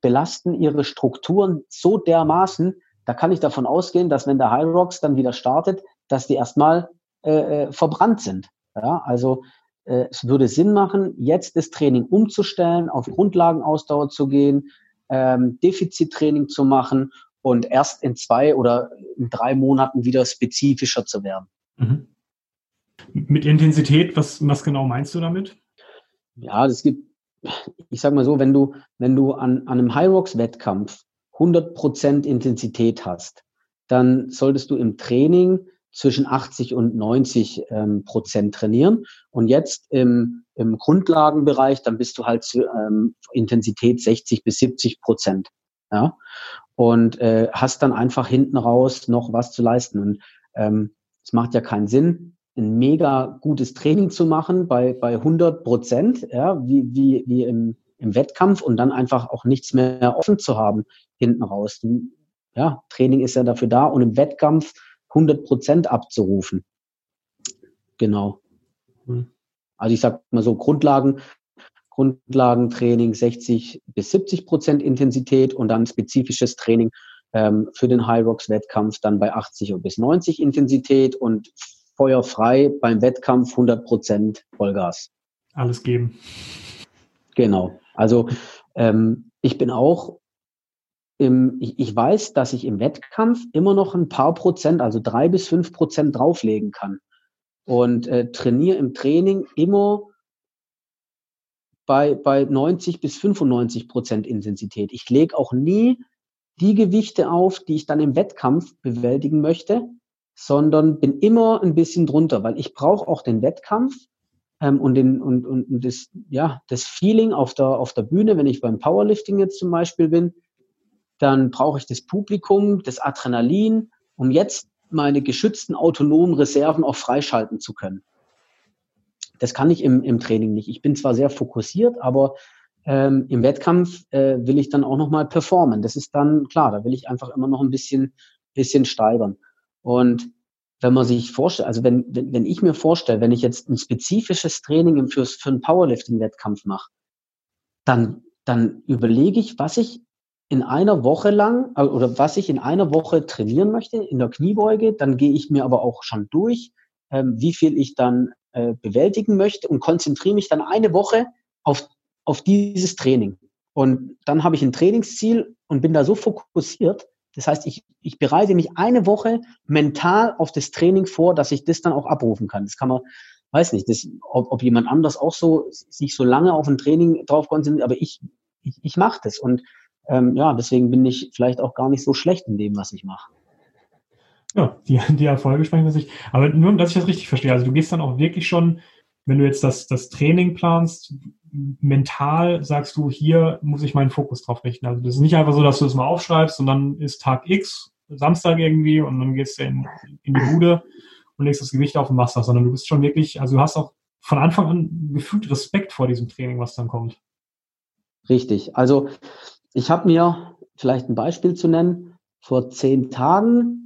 belasten ihre Strukturen so dermaßen, da kann ich davon ausgehen, dass wenn der Hyrox dann wieder startet, dass die erstmal äh, äh, verbrannt sind. Ja, also äh, es würde Sinn machen, jetzt das Training umzustellen, auf Grundlagenausdauer zu gehen, ähm, Defizittraining zu machen und erst in zwei oder in drei Monaten wieder spezifischer zu werden. Mhm. Mit Intensität, was, was genau meinst du damit? Ja, das gibt, ich sag mal so, wenn du, wenn du an, an einem High Rocks Wettkampf 100% Intensität hast, dann solltest du im Training zwischen 80 und 90 ähm, Prozent trainieren. Und jetzt im, im Grundlagenbereich, dann bist du halt zu, ähm, Intensität 60 bis 70 Prozent. Ja? Und äh, hast dann einfach hinten raus noch was zu leisten. Und ähm, es macht ja keinen Sinn, ein mega gutes Training zu machen bei, bei 100 Prozent, ja, wie, wie, wie im, im Wettkampf und dann einfach auch nichts mehr offen zu haben hinten raus. Ja, Training ist ja dafür da und im Wettkampf 100 Prozent abzurufen. Genau. Mhm. Also ich sag mal so Grundlagen, Grundlagentraining 60 bis 70 Prozent Intensität und dann spezifisches Training ähm, für den High Rocks Wettkampf dann bei 80 bis 90 Intensität und feuerfrei beim Wettkampf 100 Prozent Vollgas. Alles geben. Genau. Also ähm, ich bin auch im, ich, ich weiß, dass ich im Wettkampf immer noch ein paar Prozent, also drei bis fünf Prozent drauflegen kann. Und äh, trainiere im Training immer bei, bei 90 bis 95 Prozent Intensität. Ich lege auch nie die Gewichte auf, die ich dann im Wettkampf bewältigen möchte, sondern bin immer ein bisschen drunter, weil ich brauche auch den Wettkampf ähm, und, den, und, und, und das, ja, das Feeling auf der, auf der Bühne, wenn ich beim Powerlifting jetzt zum Beispiel bin, dann brauche ich das Publikum, das Adrenalin, um jetzt meine geschützten autonomen Reserven auch freischalten zu können. Das kann ich im, im Training nicht. Ich bin zwar sehr fokussiert, aber ähm, im Wettkampf äh, will ich dann auch nochmal performen. Das ist dann klar, da will ich einfach immer noch ein bisschen, bisschen steigern. Und wenn man sich vorstellt, also wenn, wenn, wenn ich mir vorstelle, wenn ich jetzt ein spezifisches Training für, für einen Powerlifting-Wettkampf mache, dann, dann überlege ich, was ich in einer Woche lang äh, oder was ich in einer Woche trainieren möchte in der Kniebeuge, dann gehe ich mir aber auch schon durch, ähm, wie viel ich dann äh, bewältigen möchte und konzentriere mich dann eine Woche auf, auf dieses Training. Und dann habe ich ein Trainingsziel und bin da so fokussiert. Das heißt, ich, ich bereite mich eine Woche mental auf das Training vor, dass ich das dann auch abrufen kann. Das kann man, weiß nicht, das, ob, ob jemand anders auch so sich so lange auf ein Training drauf konzentriert, aber ich, ich, ich mache das. Und ähm, ja, deswegen bin ich vielleicht auch gar nicht so schlecht in dem, was ich mache. Ja, die, die Erfolge sprechen für sich. Aber nur, dass ich das richtig verstehe. Also du gehst dann auch wirklich schon, wenn du jetzt das, das Training planst, mental sagst du, hier muss ich meinen Fokus drauf richten. Also das ist nicht einfach so, dass du es mal aufschreibst und dann ist Tag X, Samstag irgendwie und dann gehst du in, in die Bude und legst das Gewicht auf und machst das, sondern du bist schon wirklich, also du hast auch von Anfang an gefühlt Respekt vor diesem Training, was dann kommt. Richtig. Also ich habe mir vielleicht ein Beispiel zu nennen. Vor zehn Tagen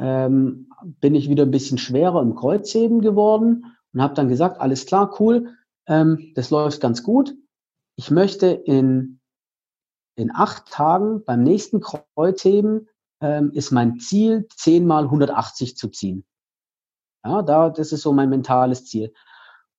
ähm, bin ich wieder ein bisschen schwerer im Kreuzheben geworden und habe dann gesagt, alles klar, cool, ähm, das läuft ganz gut. Ich möchte in, in acht Tagen beim nächsten Kreuzheben ähm, ist mein Ziel, 10 mal 180 zu ziehen. Ja, da, das ist so mein mentales Ziel.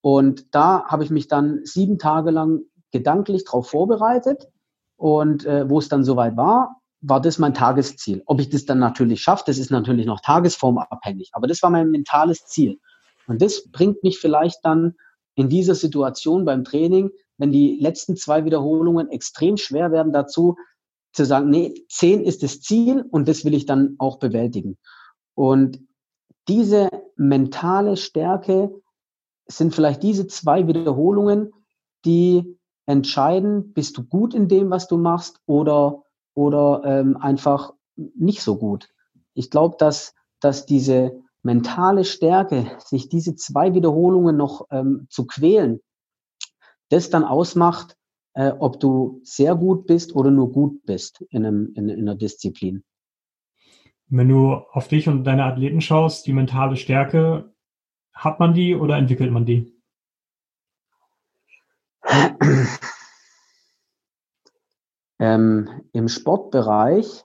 Und da habe ich mich dann sieben Tage lang gedanklich darauf vorbereitet und äh, wo es dann soweit war, war das mein Tagesziel. Ob ich das dann natürlich schaffe, das ist natürlich noch tagesformabhängig. Aber das war mein mentales Ziel. Und das bringt mich vielleicht dann in dieser Situation beim Training, wenn die letzten zwei Wiederholungen extrem schwer werden, dazu zu sagen, nee, zehn ist das Ziel und das will ich dann auch bewältigen. Und diese mentale Stärke sind vielleicht diese zwei Wiederholungen, die entscheiden, bist du gut in dem, was du machst oder, oder ähm, einfach nicht so gut. Ich glaube, dass, dass diese mentale Stärke, sich diese zwei Wiederholungen noch ähm, zu quälen, das dann ausmacht, äh, ob du sehr gut bist oder nur gut bist in, einem, in, in einer Disziplin. Wenn du auf dich und deine Athleten schaust, die mentale Stärke, hat man die oder entwickelt man die? Ähm, Im Sportbereich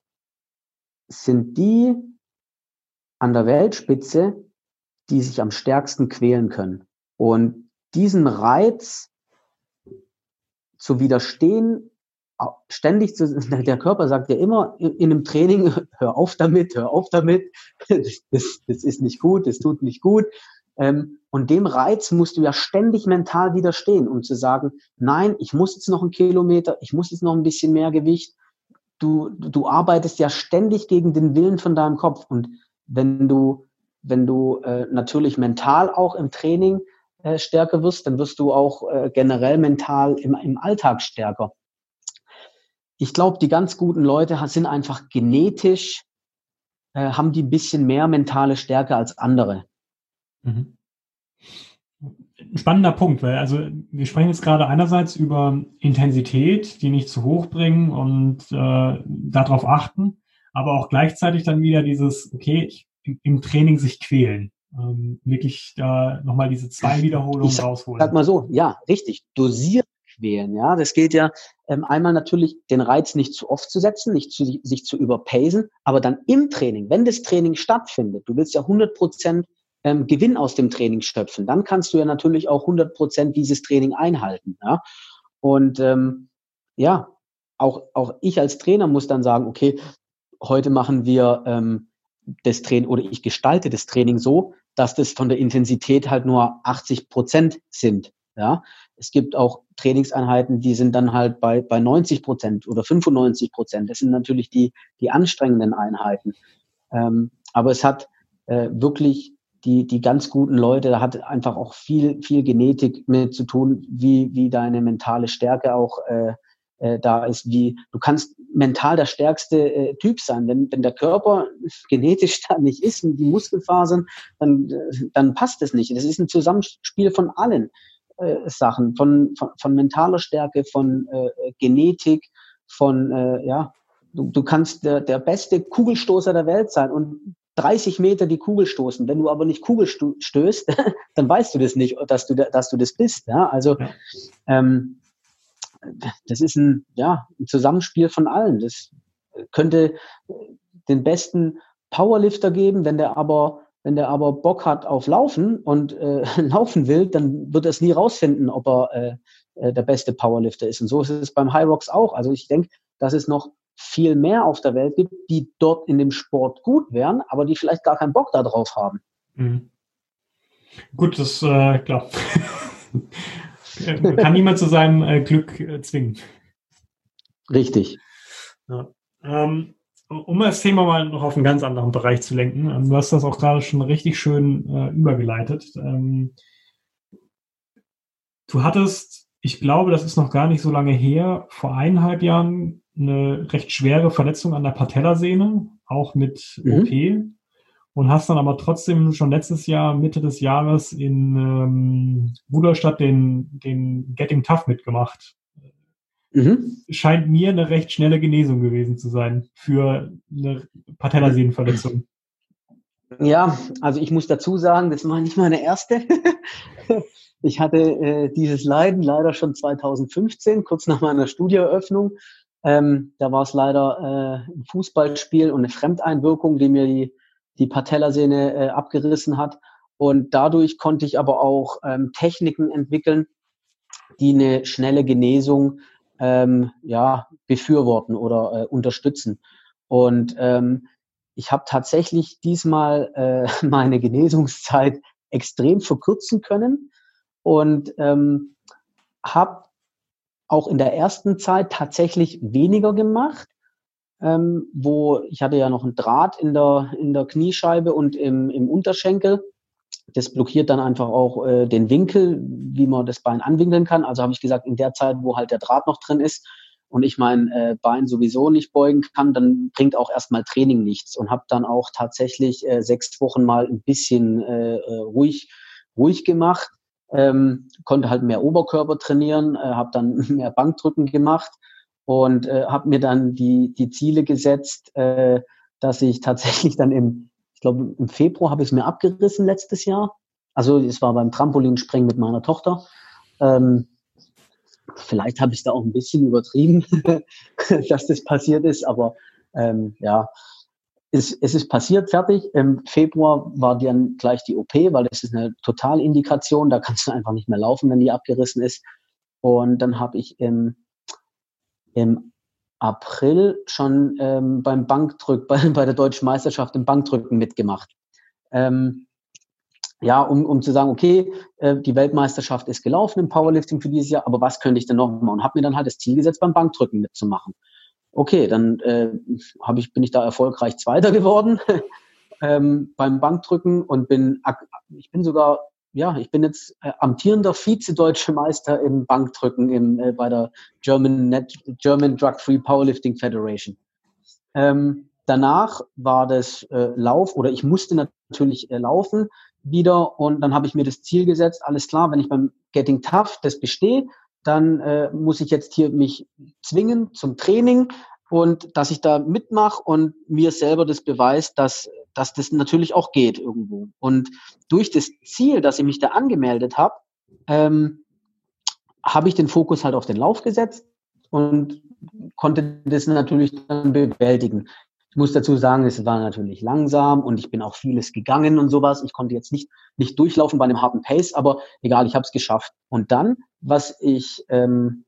sind die an der Weltspitze, die sich am stärksten quälen können. Und diesen Reiz zu widerstehen, ständig zu, der Körper sagt ja immer in, einem Training, hör auf damit, hör auf damit, das, das ist nicht gut, das tut nicht gut. Ähm, und dem Reiz musst du ja ständig mental widerstehen, um zu sagen, nein, ich muss jetzt noch einen Kilometer, ich muss jetzt noch ein bisschen mehr Gewicht. Du, du arbeitest ja ständig gegen den Willen von deinem Kopf. Und wenn du, wenn du äh, natürlich mental auch im Training äh, stärker wirst, dann wirst du auch äh, generell mental im, im Alltag stärker. Ich glaube, die ganz guten Leute sind einfach genetisch, äh, haben die ein bisschen mehr mentale Stärke als andere. Mhm. Spannender Punkt, weil also wir sprechen jetzt gerade einerseits über Intensität, die nicht zu hoch bringen und äh, darauf achten, aber auch gleichzeitig dann wieder dieses, okay, im Training sich quälen. Ähm, wirklich da nochmal diese zwei Wiederholungen ich rausholen. Sag mal so, ja, richtig. Dosiert quälen, ja. Das gilt ja ähm, einmal natürlich, den Reiz nicht zu oft zu setzen, nicht zu, sich zu überpacen, aber dann im Training, wenn das Training stattfindet, du willst ja 100 Prozent ähm, Gewinn aus dem Training schöpfen, dann kannst du ja natürlich auch 100 Prozent dieses Training einhalten. Ja? Und ähm, ja, auch, auch ich als Trainer muss dann sagen, okay, heute machen wir ähm, das Training oder ich gestalte das Training so, dass das von der Intensität halt nur 80 Prozent sind. Ja, es gibt auch Trainingseinheiten, die sind dann halt bei, bei 90 Prozent oder 95 Prozent. Das sind natürlich die, die anstrengenden Einheiten. Ähm, aber es hat äh, wirklich die, die ganz guten Leute, da hat einfach auch viel, viel Genetik mit zu tun, wie, wie deine mentale Stärke auch äh, äh, da ist, wie du kannst mental der stärkste äh, Typ sein. Wenn, wenn der Körper genetisch da nicht ist und die Muskelfasern, dann, äh, dann passt es nicht. Das ist ein Zusammenspiel von allen äh, Sachen, von, von, von mentaler Stärke, von äh, Genetik, von, äh, ja, du, du kannst der, der beste Kugelstoßer der Welt sein und 30 Meter die Kugel stoßen. Wenn du aber nicht Kugel stößt, dann weißt du das nicht, dass du, dass du das bist. Ja? Also ja. Ähm, das ist ein, ja, ein Zusammenspiel von allen. Das könnte den besten Powerlifter geben, wenn der aber wenn der aber Bock hat auf Laufen und äh, laufen will, dann wird er es nie rausfinden, ob er äh, äh, der beste Powerlifter ist. Und so ist es beim High Rocks auch. Also ich denke, dass es noch viel mehr auf der Welt gibt, die dort in dem Sport gut wären, aber die vielleicht gar keinen Bock darauf haben. Mhm. Gut, das äh, klar. Kann niemand zu seinem äh, Glück äh, zwingen. Richtig. Ja. Ähm, um das Thema mal noch auf einen ganz anderen Bereich zu lenken, ähm, du hast das auch gerade schon richtig schön äh, übergeleitet. Ähm, du hattest, ich glaube, das ist noch gar nicht so lange her, vor eineinhalb Jahren eine recht schwere Verletzung an der Patellasehne, auch mit mhm. OP. Und hast dann aber trotzdem schon letztes Jahr, Mitte des Jahres in ähm, Ruderstadt den, den Getting Tough mitgemacht. Mhm. Scheint mir eine recht schnelle Genesung gewesen zu sein für eine Patellasehnenverletzung. Ja, also ich muss dazu sagen, das war nicht meine erste. ich hatte äh, dieses Leiden leider schon 2015, kurz nach meiner Studieeröffnung. Ähm, da war es leider äh, ein Fußballspiel und eine Fremdeinwirkung, die mir die, die Patellasehne äh, abgerissen hat. Und dadurch konnte ich aber auch ähm, Techniken entwickeln, die eine schnelle Genesung ähm, ja, befürworten oder äh, unterstützen. Und ähm, ich habe tatsächlich diesmal äh, meine Genesungszeit extrem verkürzen können und ähm, habe auch in der ersten Zeit tatsächlich weniger gemacht, ähm, wo ich hatte ja noch ein Draht in der, in der Kniescheibe und im, im Unterschenkel. Das blockiert dann einfach auch äh, den Winkel, wie man das Bein anwinkeln kann. Also habe ich gesagt, in der Zeit, wo halt der Draht noch drin ist und ich mein äh, Bein sowieso nicht beugen kann, dann bringt auch erstmal Training nichts und habe dann auch tatsächlich äh, sechs Wochen mal ein bisschen äh, äh ruhig, ruhig gemacht ähm, konnte halt mehr Oberkörper trainieren, äh, habe dann mehr Bankdrücken gemacht und äh, habe mir dann die, die Ziele gesetzt, äh, dass ich tatsächlich dann im, ich glaube, im Februar habe ich es mir abgerissen letztes Jahr. Also es war beim Trampolinspringen mit meiner Tochter. Ähm, vielleicht habe ich da auch ein bisschen übertrieben, dass das passiert ist, aber ähm, ja, es, es ist passiert, fertig. Im Februar war dann gleich die OP, weil es ist eine Totalindikation, da kannst du einfach nicht mehr laufen, wenn die abgerissen ist. Und dann habe ich im, im April schon ähm, beim Bankdrück, bei, bei der deutschen Meisterschaft im Bankdrücken mitgemacht. Ähm, ja, um, um zu sagen, okay, äh, die Weltmeisterschaft ist gelaufen im Powerlifting für dieses Jahr, aber was könnte ich denn noch machen? Und habe mir dann halt das Ziel gesetzt, beim Bankdrücken mitzumachen. Okay, dann äh, hab ich, bin ich da erfolgreich Zweiter geworden ähm, beim Bankdrücken und bin, ich bin sogar, ja, ich bin jetzt äh, amtierender Vize-Deutsche Meister im Bankdrücken im, äh, bei der German, Net, German Drug Free Powerlifting Federation. Ähm, danach war das äh, Lauf oder ich musste natürlich äh, laufen wieder und dann habe ich mir das Ziel gesetzt, alles klar, wenn ich beim Getting Tough das bestehe, dann äh, muss ich jetzt hier mich zwingen zum Training und dass ich da mitmache und mir selber das beweist, dass, dass das natürlich auch geht irgendwo. Und durch das Ziel, dass ich mich da angemeldet habe, ähm, habe ich den Fokus halt auf den Lauf gesetzt und konnte das natürlich dann bewältigen. Ich muss dazu sagen, es war natürlich langsam und ich bin auch vieles gegangen und sowas. Ich konnte jetzt nicht, nicht durchlaufen bei einem harten Pace, aber egal, ich habe es geschafft. Und dann, was ich ähm,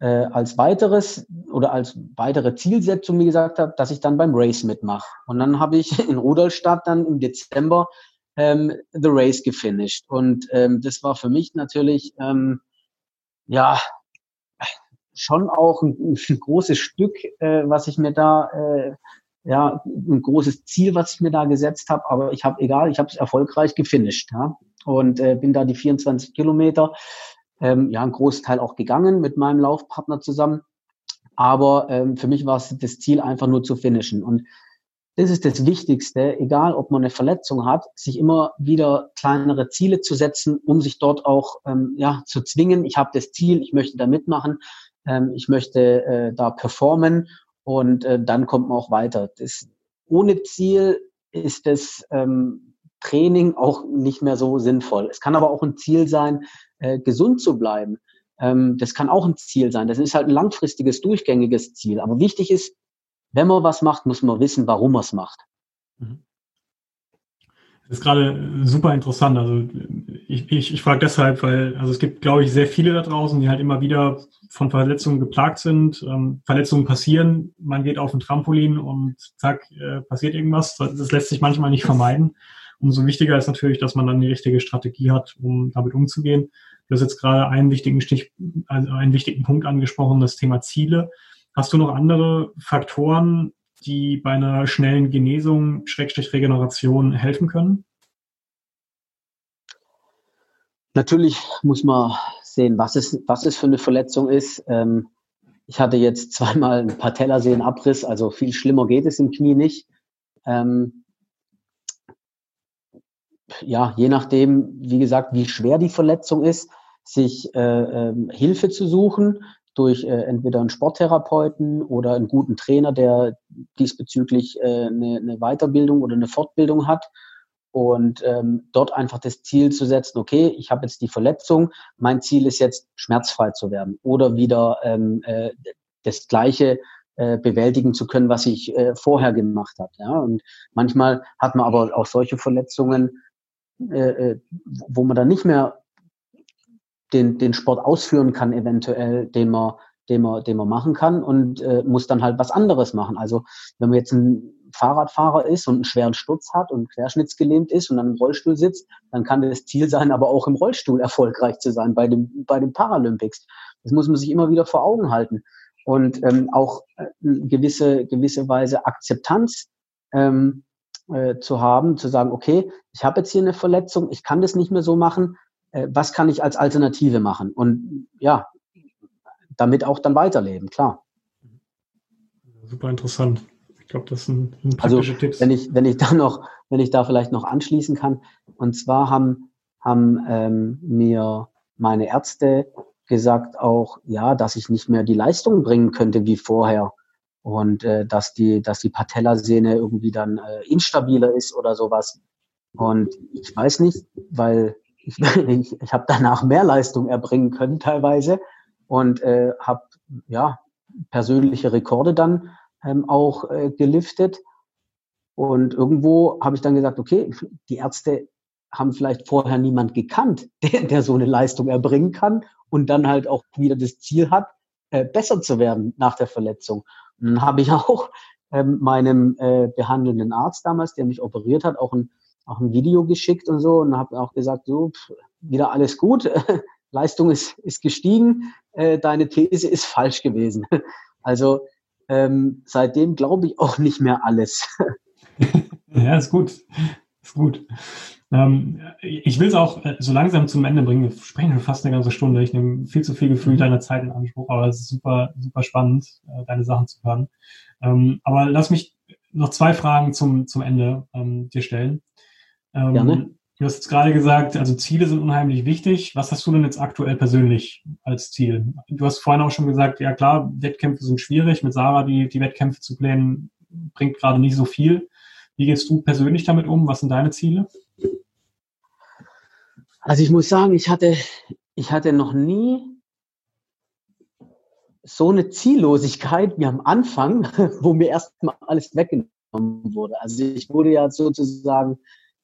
äh, als weiteres oder als weitere Zielsetzung mir gesagt habe, dass ich dann beim Race mitmache. Und dann habe ich in Rudolstadt dann im Dezember ähm, The Race gefinisht. Und ähm, das war für mich natürlich, ähm, ja, schon auch ein, ein großes Stück, äh, was ich mir da äh, ja, ein großes Ziel, was ich mir da gesetzt habe, aber ich habe, egal, ich habe es erfolgreich gefinisht, ja, und äh, bin da die 24 Kilometer, ähm, ja, ein Großteil auch gegangen mit meinem Laufpartner zusammen, aber ähm, für mich war es das Ziel, einfach nur zu finishen und das ist das Wichtigste, egal ob man eine Verletzung hat, sich immer wieder kleinere Ziele zu setzen, um sich dort auch ähm, ja, zu zwingen. Ich habe das Ziel, ich möchte da mitmachen, ähm, ich möchte äh, da performen und äh, dann kommt man auch weiter. Das, ohne Ziel ist das ähm, Training auch nicht mehr so sinnvoll. Es kann aber auch ein Ziel sein, äh, gesund zu bleiben. Ähm, das kann auch ein Ziel sein. Das ist halt ein langfristiges, durchgängiges Ziel. Aber wichtig ist, wenn man was macht, muss man wissen, warum man es macht. Mhm. Das ist gerade super interessant. Also ich, ich, ich frage deshalb, weil also es gibt, glaube ich, sehr viele da draußen, die halt immer wieder von Verletzungen geplagt sind. Ähm, Verletzungen passieren, man geht auf ein Trampolin und zack, äh, passiert irgendwas. Das lässt sich manchmal nicht vermeiden. Umso wichtiger ist natürlich, dass man dann die richtige Strategie hat, um damit umzugehen. Du hast jetzt gerade einen wichtigen Stich, also einen wichtigen Punkt angesprochen, das Thema Ziele. Hast du noch andere Faktoren, die bei einer schnellen Genesung, Schrägstrich Regeneration helfen können? Natürlich muss man sehen, was es, was es für eine Verletzung ist. Ähm, ich hatte jetzt zweimal einen Patellasehnenabriss, also viel schlimmer geht es im Knie nicht. Ähm, ja, je nachdem, wie gesagt, wie schwer die Verletzung ist, sich äh, äh, Hilfe zu suchen durch äh, entweder einen Sporttherapeuten oder einen guten Trainer, der diesbezüglich äh, eine, eine Weiterbildung oder eine Fortbildung hat und ähm, dort einfach das Ziel zu setzen, okay, ich habe jetzt die Verletzung, mein Ziel ist jetzt schmerzfrei zu werden oder wieder ähm, äh, das gleiche äh, bewältigen zu können, was ich äh, vorher gemacht habe. Ja? Und manchmal hat man aber auch solche Verletzungen, äh, äh wo man dann nicht mehr den, den Sport ausführen kann, eventuell, den man, den man, den man machen kann und äh, muss dann halt was anderes machen. Also wenn man jetzt ein Fahrradfahrer ist und einen schweren Sturz hat und querschnittsgelähmt ist und dann im Rollstuhl sitzt, dann kann das Ziel sein, aber auch im Rollstuhl erfolgreich zu sein bei dem bei den Paralympics. Das muss man sich immer wieder vor Augen halten und ähm, auch äh, gewisse gewisse Weise Akzeptanz ähm, äh, zu haben, zu sagen, okay, ich habe jetzt hier eine Verletzung, ich kann das nicht mehr so machen, äh, was kann ich als Alternative machen? Und ja, damit auch dann weiterleben, klar. Super interessant. Ich glaube, das sind, sind also, praktische also, Tipps. Wenn ich, wenn ich da noch, wenn ich da vielleicht noch anschließen kann, und zwar haben, haben ähm, mir meine Ärzte gesagt auch, ja, dass ich nicht mehr die Leistung bringen könnte wie vorher. Und äh, dass die, dass die Patellasehne irgendwie dann äh, instabiler ist oder sowas. Und ich weiß nicht, weil ich, ich, ich habe danach mehr Leistung erbringen können teilweise und äh, habe ja persönliche Rekorde dann ähm, auch äh, geliftet. Und irgendwo habe ich dann gesagt, okay, die Ärzte haben vielleicht vorher niemand gekannt, der, der so eine Leistung erbringen kann und dann halt auch wieder das Ziel hat, äh, besser zu werden nach der Verletzung. Und dann habe ich auch ähm, meinem äh, behandelnden Arzt damals, der mich operiert hat, auch ein, auch ein Video geschickt und so und habe auch gesagt, so, pff, wieder alles gut, Leistung ist, ist gestiegen, äh, deine These ist falsch gewesen. Also ähm, seitdem glaube ich auch nicht mehr alles. ja, ist gut. Ist gut. Ähm, ich will es auch äh, so langsam zum Ende bringen. Wir sprechen schon fast eine ganze Stunde. Ich nehme viel zu viel Gefühl mhm. deiner Zeit in Anspruch, aber es ist super, super spannend, äh, deine Sachen zu hören. Ähm, aber lass mich noch zwei Fragen zum, zum Ende ähm, dir stellen. Ähm, Gerne. Du hast jetzt gerade gesagt, also Ziele sind unheimlich wichtig. Was hast du denn jetzt aktuell persönlich als Ziel? Du hast vorhin auch schon gesagt, ja klar, Wettkämpfe sind schwierig. Mit Sarah die, die Wettkämpfe zu planen, bringt gerade nicht so viel. Wie gehst du persönlich damit um? Was sind deine Ziele? Also ich muss sagen, ich hatte, ich hatte noch nie so eine Ziellosigkeit wie am Anfang, wo mir erstmal alles weggenommen wurde. Also ich wurde ja sozusagen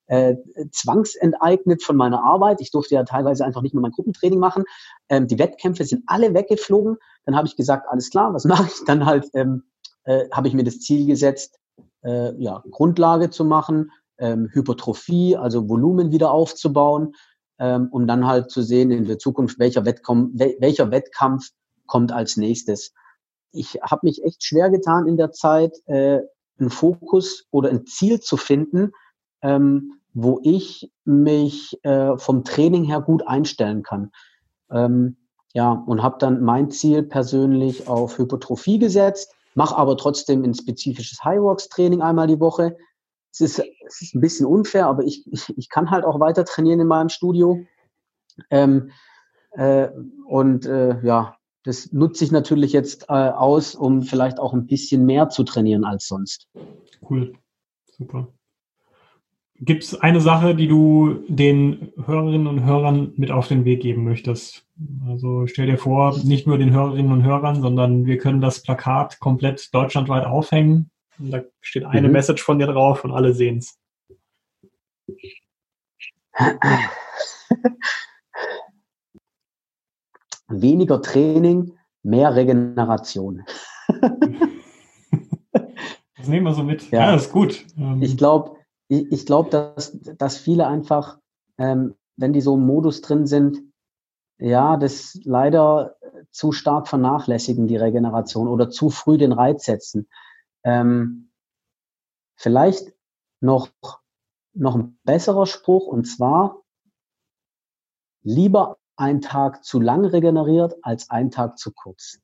äh, zwangsenteignet von meiner Arbeit. Ich durfte ja teilweise einfach nicht mehr mein Gruppentraining machen. Ähm, die Wettkämpfe sind alle weggeflogen. Dann habe ich gesagt, alles klar, was mache ich? Dann halt ähm, äh, habe ich mir das Ziel gesetzt, äh, ja, Grundlage zu machen, ähm, Hypertrophie, also Volumen wieder aufzubauen, ähm, um dann halt zu sehen in der Zukunft, welcher, Wettkampf, welcher Wettkampf kommt als nächstes. Ich habe mich echt schwer getan in der Zeit, äh, einen Fokus oder ein Ziel zu finden, ähm, wo ich mich äh, vom Training her gut einstellen kann. Ähm, ja, und habe dann mein Ziel persönlich auf Hypertrophie gesetzt, mache aber trotzdem ein spezifisches High Rocks Training einmal die Woche, es ist, es ist ein bisschen unfair, aber ich, ich, ich kann halt auch weiter trainieren in meinem Studio. Ähm, äh, und äh, ja, das nutze ich natürlich jetzt äh, aus, um vielleicht auch ein bisschen mehr zu trainieren als sonst. Cool, super. Gibt es eine Sache, die du den Hörerinnen und Hörern mit auf den Weg geben möchtest? Also stell dir vor, nicht nur den Hörerinnen und Hörern, sondern wir können das Plakat komplett deutschlandweit aufhängen und da steht eine mhm. Message von dir drauf und alle sehen es. Weniger Training, mehr Regeneration. das nehmen wir so mit. Ja, ja das ist gut. Ähm, ich glaube, ich, ich glaube, dass, dass viele einfach, ähm, wenn die so im Modus drin sind, ja, das leider zu stark vernachlässigen, die Regeneration, oder zu früh den Reiz setzen. Ähm, vielleicht noch, noch ein besserer Spruch und zwar lieber ein Tag zu lang regeneriert als ein Tag zu kurz.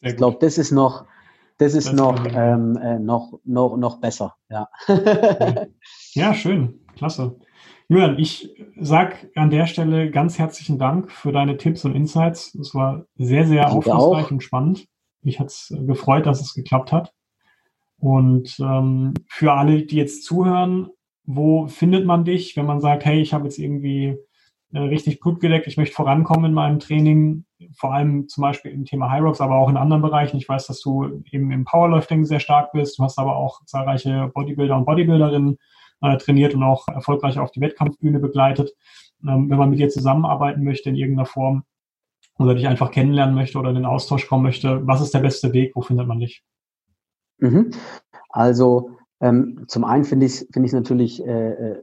Sehr ich glaube, das ist noch, das ist das noch, ähm, äh, noch, noch, noch besser. Ja. ja, schön. Klasse. Julian, ich sag an der Stelle ganz herzlichen Dank für deine Tipps und Insights. Es war sehr, sehr aufschlussreich und spannend. Mich hat es gefreut, dass es geklappt hat. Und ähm, für alle, die jetzt zuhören, wo findet man dich, wenn man sagt, hey, ich habe jetzt irgendwie äh, richtig Blut geleckt, ich möchte vorankommen in meinem Training, vor allem zum Beispiel im Thema High Rocks, aber auch in anderen Bereichen. Ich weiß, dass du eben im Powerlifting sehr stark bist. Du hast aber auch zahlreiche Bodybuilder und Bodybuilderinnen äh, trainiert und auch erfolgreich auf die Wettkampfbühne begleitet. Ähm, wenn man mit dir zusammenarbeiten möchte in irgendeiner Form, oder dich einfach kennenlernen möchte oder in den Austausch kommen möchte, was ist der beste Weg? Wo findet man dich? Mhm. Also ähm, zum einen finde ich es find natürlich äh, äh,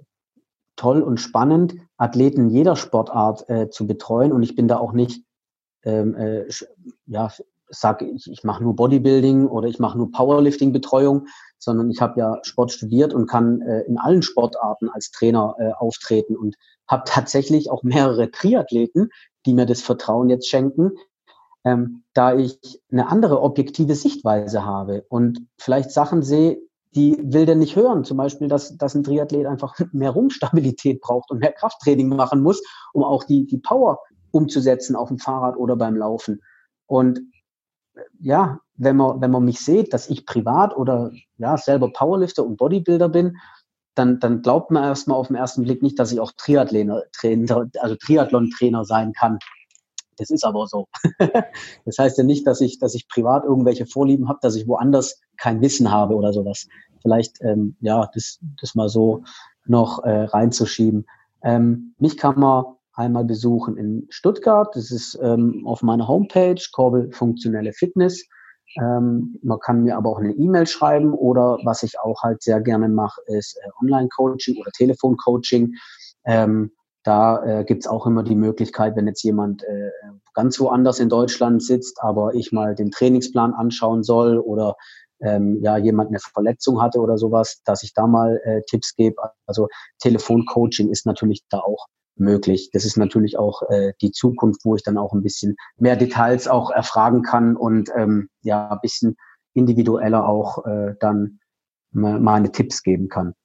toll und spannend, Athleten jeder Sportart äh, zu betreuen. Und ich bin da auch nicht, ähm, äh, ja, sage ich, ich mache nur Bodybuilding oder ich mache nur Powerlifting-Betreuung, sondern ich habe ja Sport studiert und kann äh, in allen Sportarten als Trainer äh, auftreten und habe tatsächlich auch mehrere Triathleten, die mir das Vertrauen jetzt schenken, ähm, da ich eine andere objektive Sichtweise habe und vielleicht Sachen sehe, die will der nicht hören. Zum Beispiel, dass, dass ein Triathlet einfach mehr Rumpfstabilität braucht und mehr Krafttraining machen muss, um auch die, die Power umzusetzen auf dem Fahrrad oder beim Laufen. Und ja, wenn man, wenn man mich sieht, dass ich privat oder ja, selber Powerlifter und Bodybuilder bin, dann, dann glaubt man erstmal auf den ersten Blick nicht, dass ich auch Triathlener, Trainer, also Triathlon-Trainer sein kann. Das ist aber so. das heißt ja nicht, dass ich, dass ich privat irgendwelche Vorlieben habe, dass ich woanders kein Wissen habe oder sowas. Vielleicht, ähm, ja, das, das mal so noch äh, reinzuschieben. Ähm, mich kann man einmal besuchen in Stuttgart. Das ist ähm, auf meiner Homepage, Korbel Funktionelle Fitness. Ähm, man kann mir aber auch eine E-Mail schreiben oder was ich auch halt sehr gerne mache, ist äh, Online-Coaching oder Telefon-Coaching. Ähm, da äh, gibt's auch immer die Möglichkeit, wenn jetzt jemand äh, ganz woanders in Deutschland sitzt, aber ich mal den Trainingsplan anschauen soll oder ähm, ja jemand eine Verletzung hatte oder sowas, dass ich da mal äh, Tipps gebe. Also Telefoncoaching ist natürlich da auch möglich. Das ist natürlich auch äh, die Zukunft, wo ich dann auch ein bisschen mehr Details auch erfragen kann und ähm, ja ein bisschen individueller auch äh, dann meine Tipps geben kann.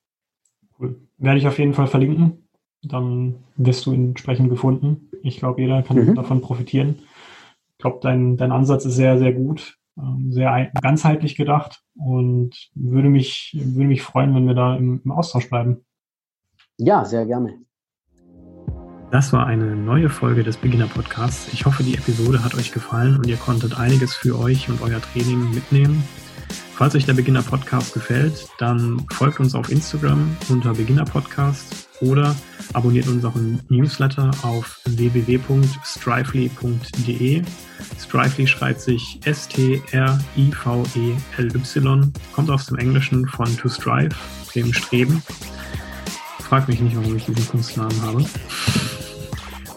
Cool. Werde ich auf jeden Fall verlinken. Dann wirst du entsprechend gefunden. Ich glaube, jeder kann mhm. davon profitieren. Ich glaube, dein, dein Ansatz ist sehr, sehr gut, ähm, sehr ganzheitlich gedacht und würde mich, würde mich freuen, wenn wir da im, im Austausch bleiben. Ja, sehr gerne. Das war eine neue Folge des Beginner Podcasts. Ich hoffe, die Episode hat euch gefallen und ihr konntet einiges für euch und euer Training mitnehmen. Falls euch der Beginner Podcast gefällt, dann folgt uns auf Instagram unter Beginner Podcast oder abonniert unseren Newsletter auf www.strively.de. Strively schreibt sich S-T-R-I-V-E-L-Y, kommt aus dem Englischen von to strive, dem Streben. Frag mich nicht, warum ich diesen Kunstnamen habe.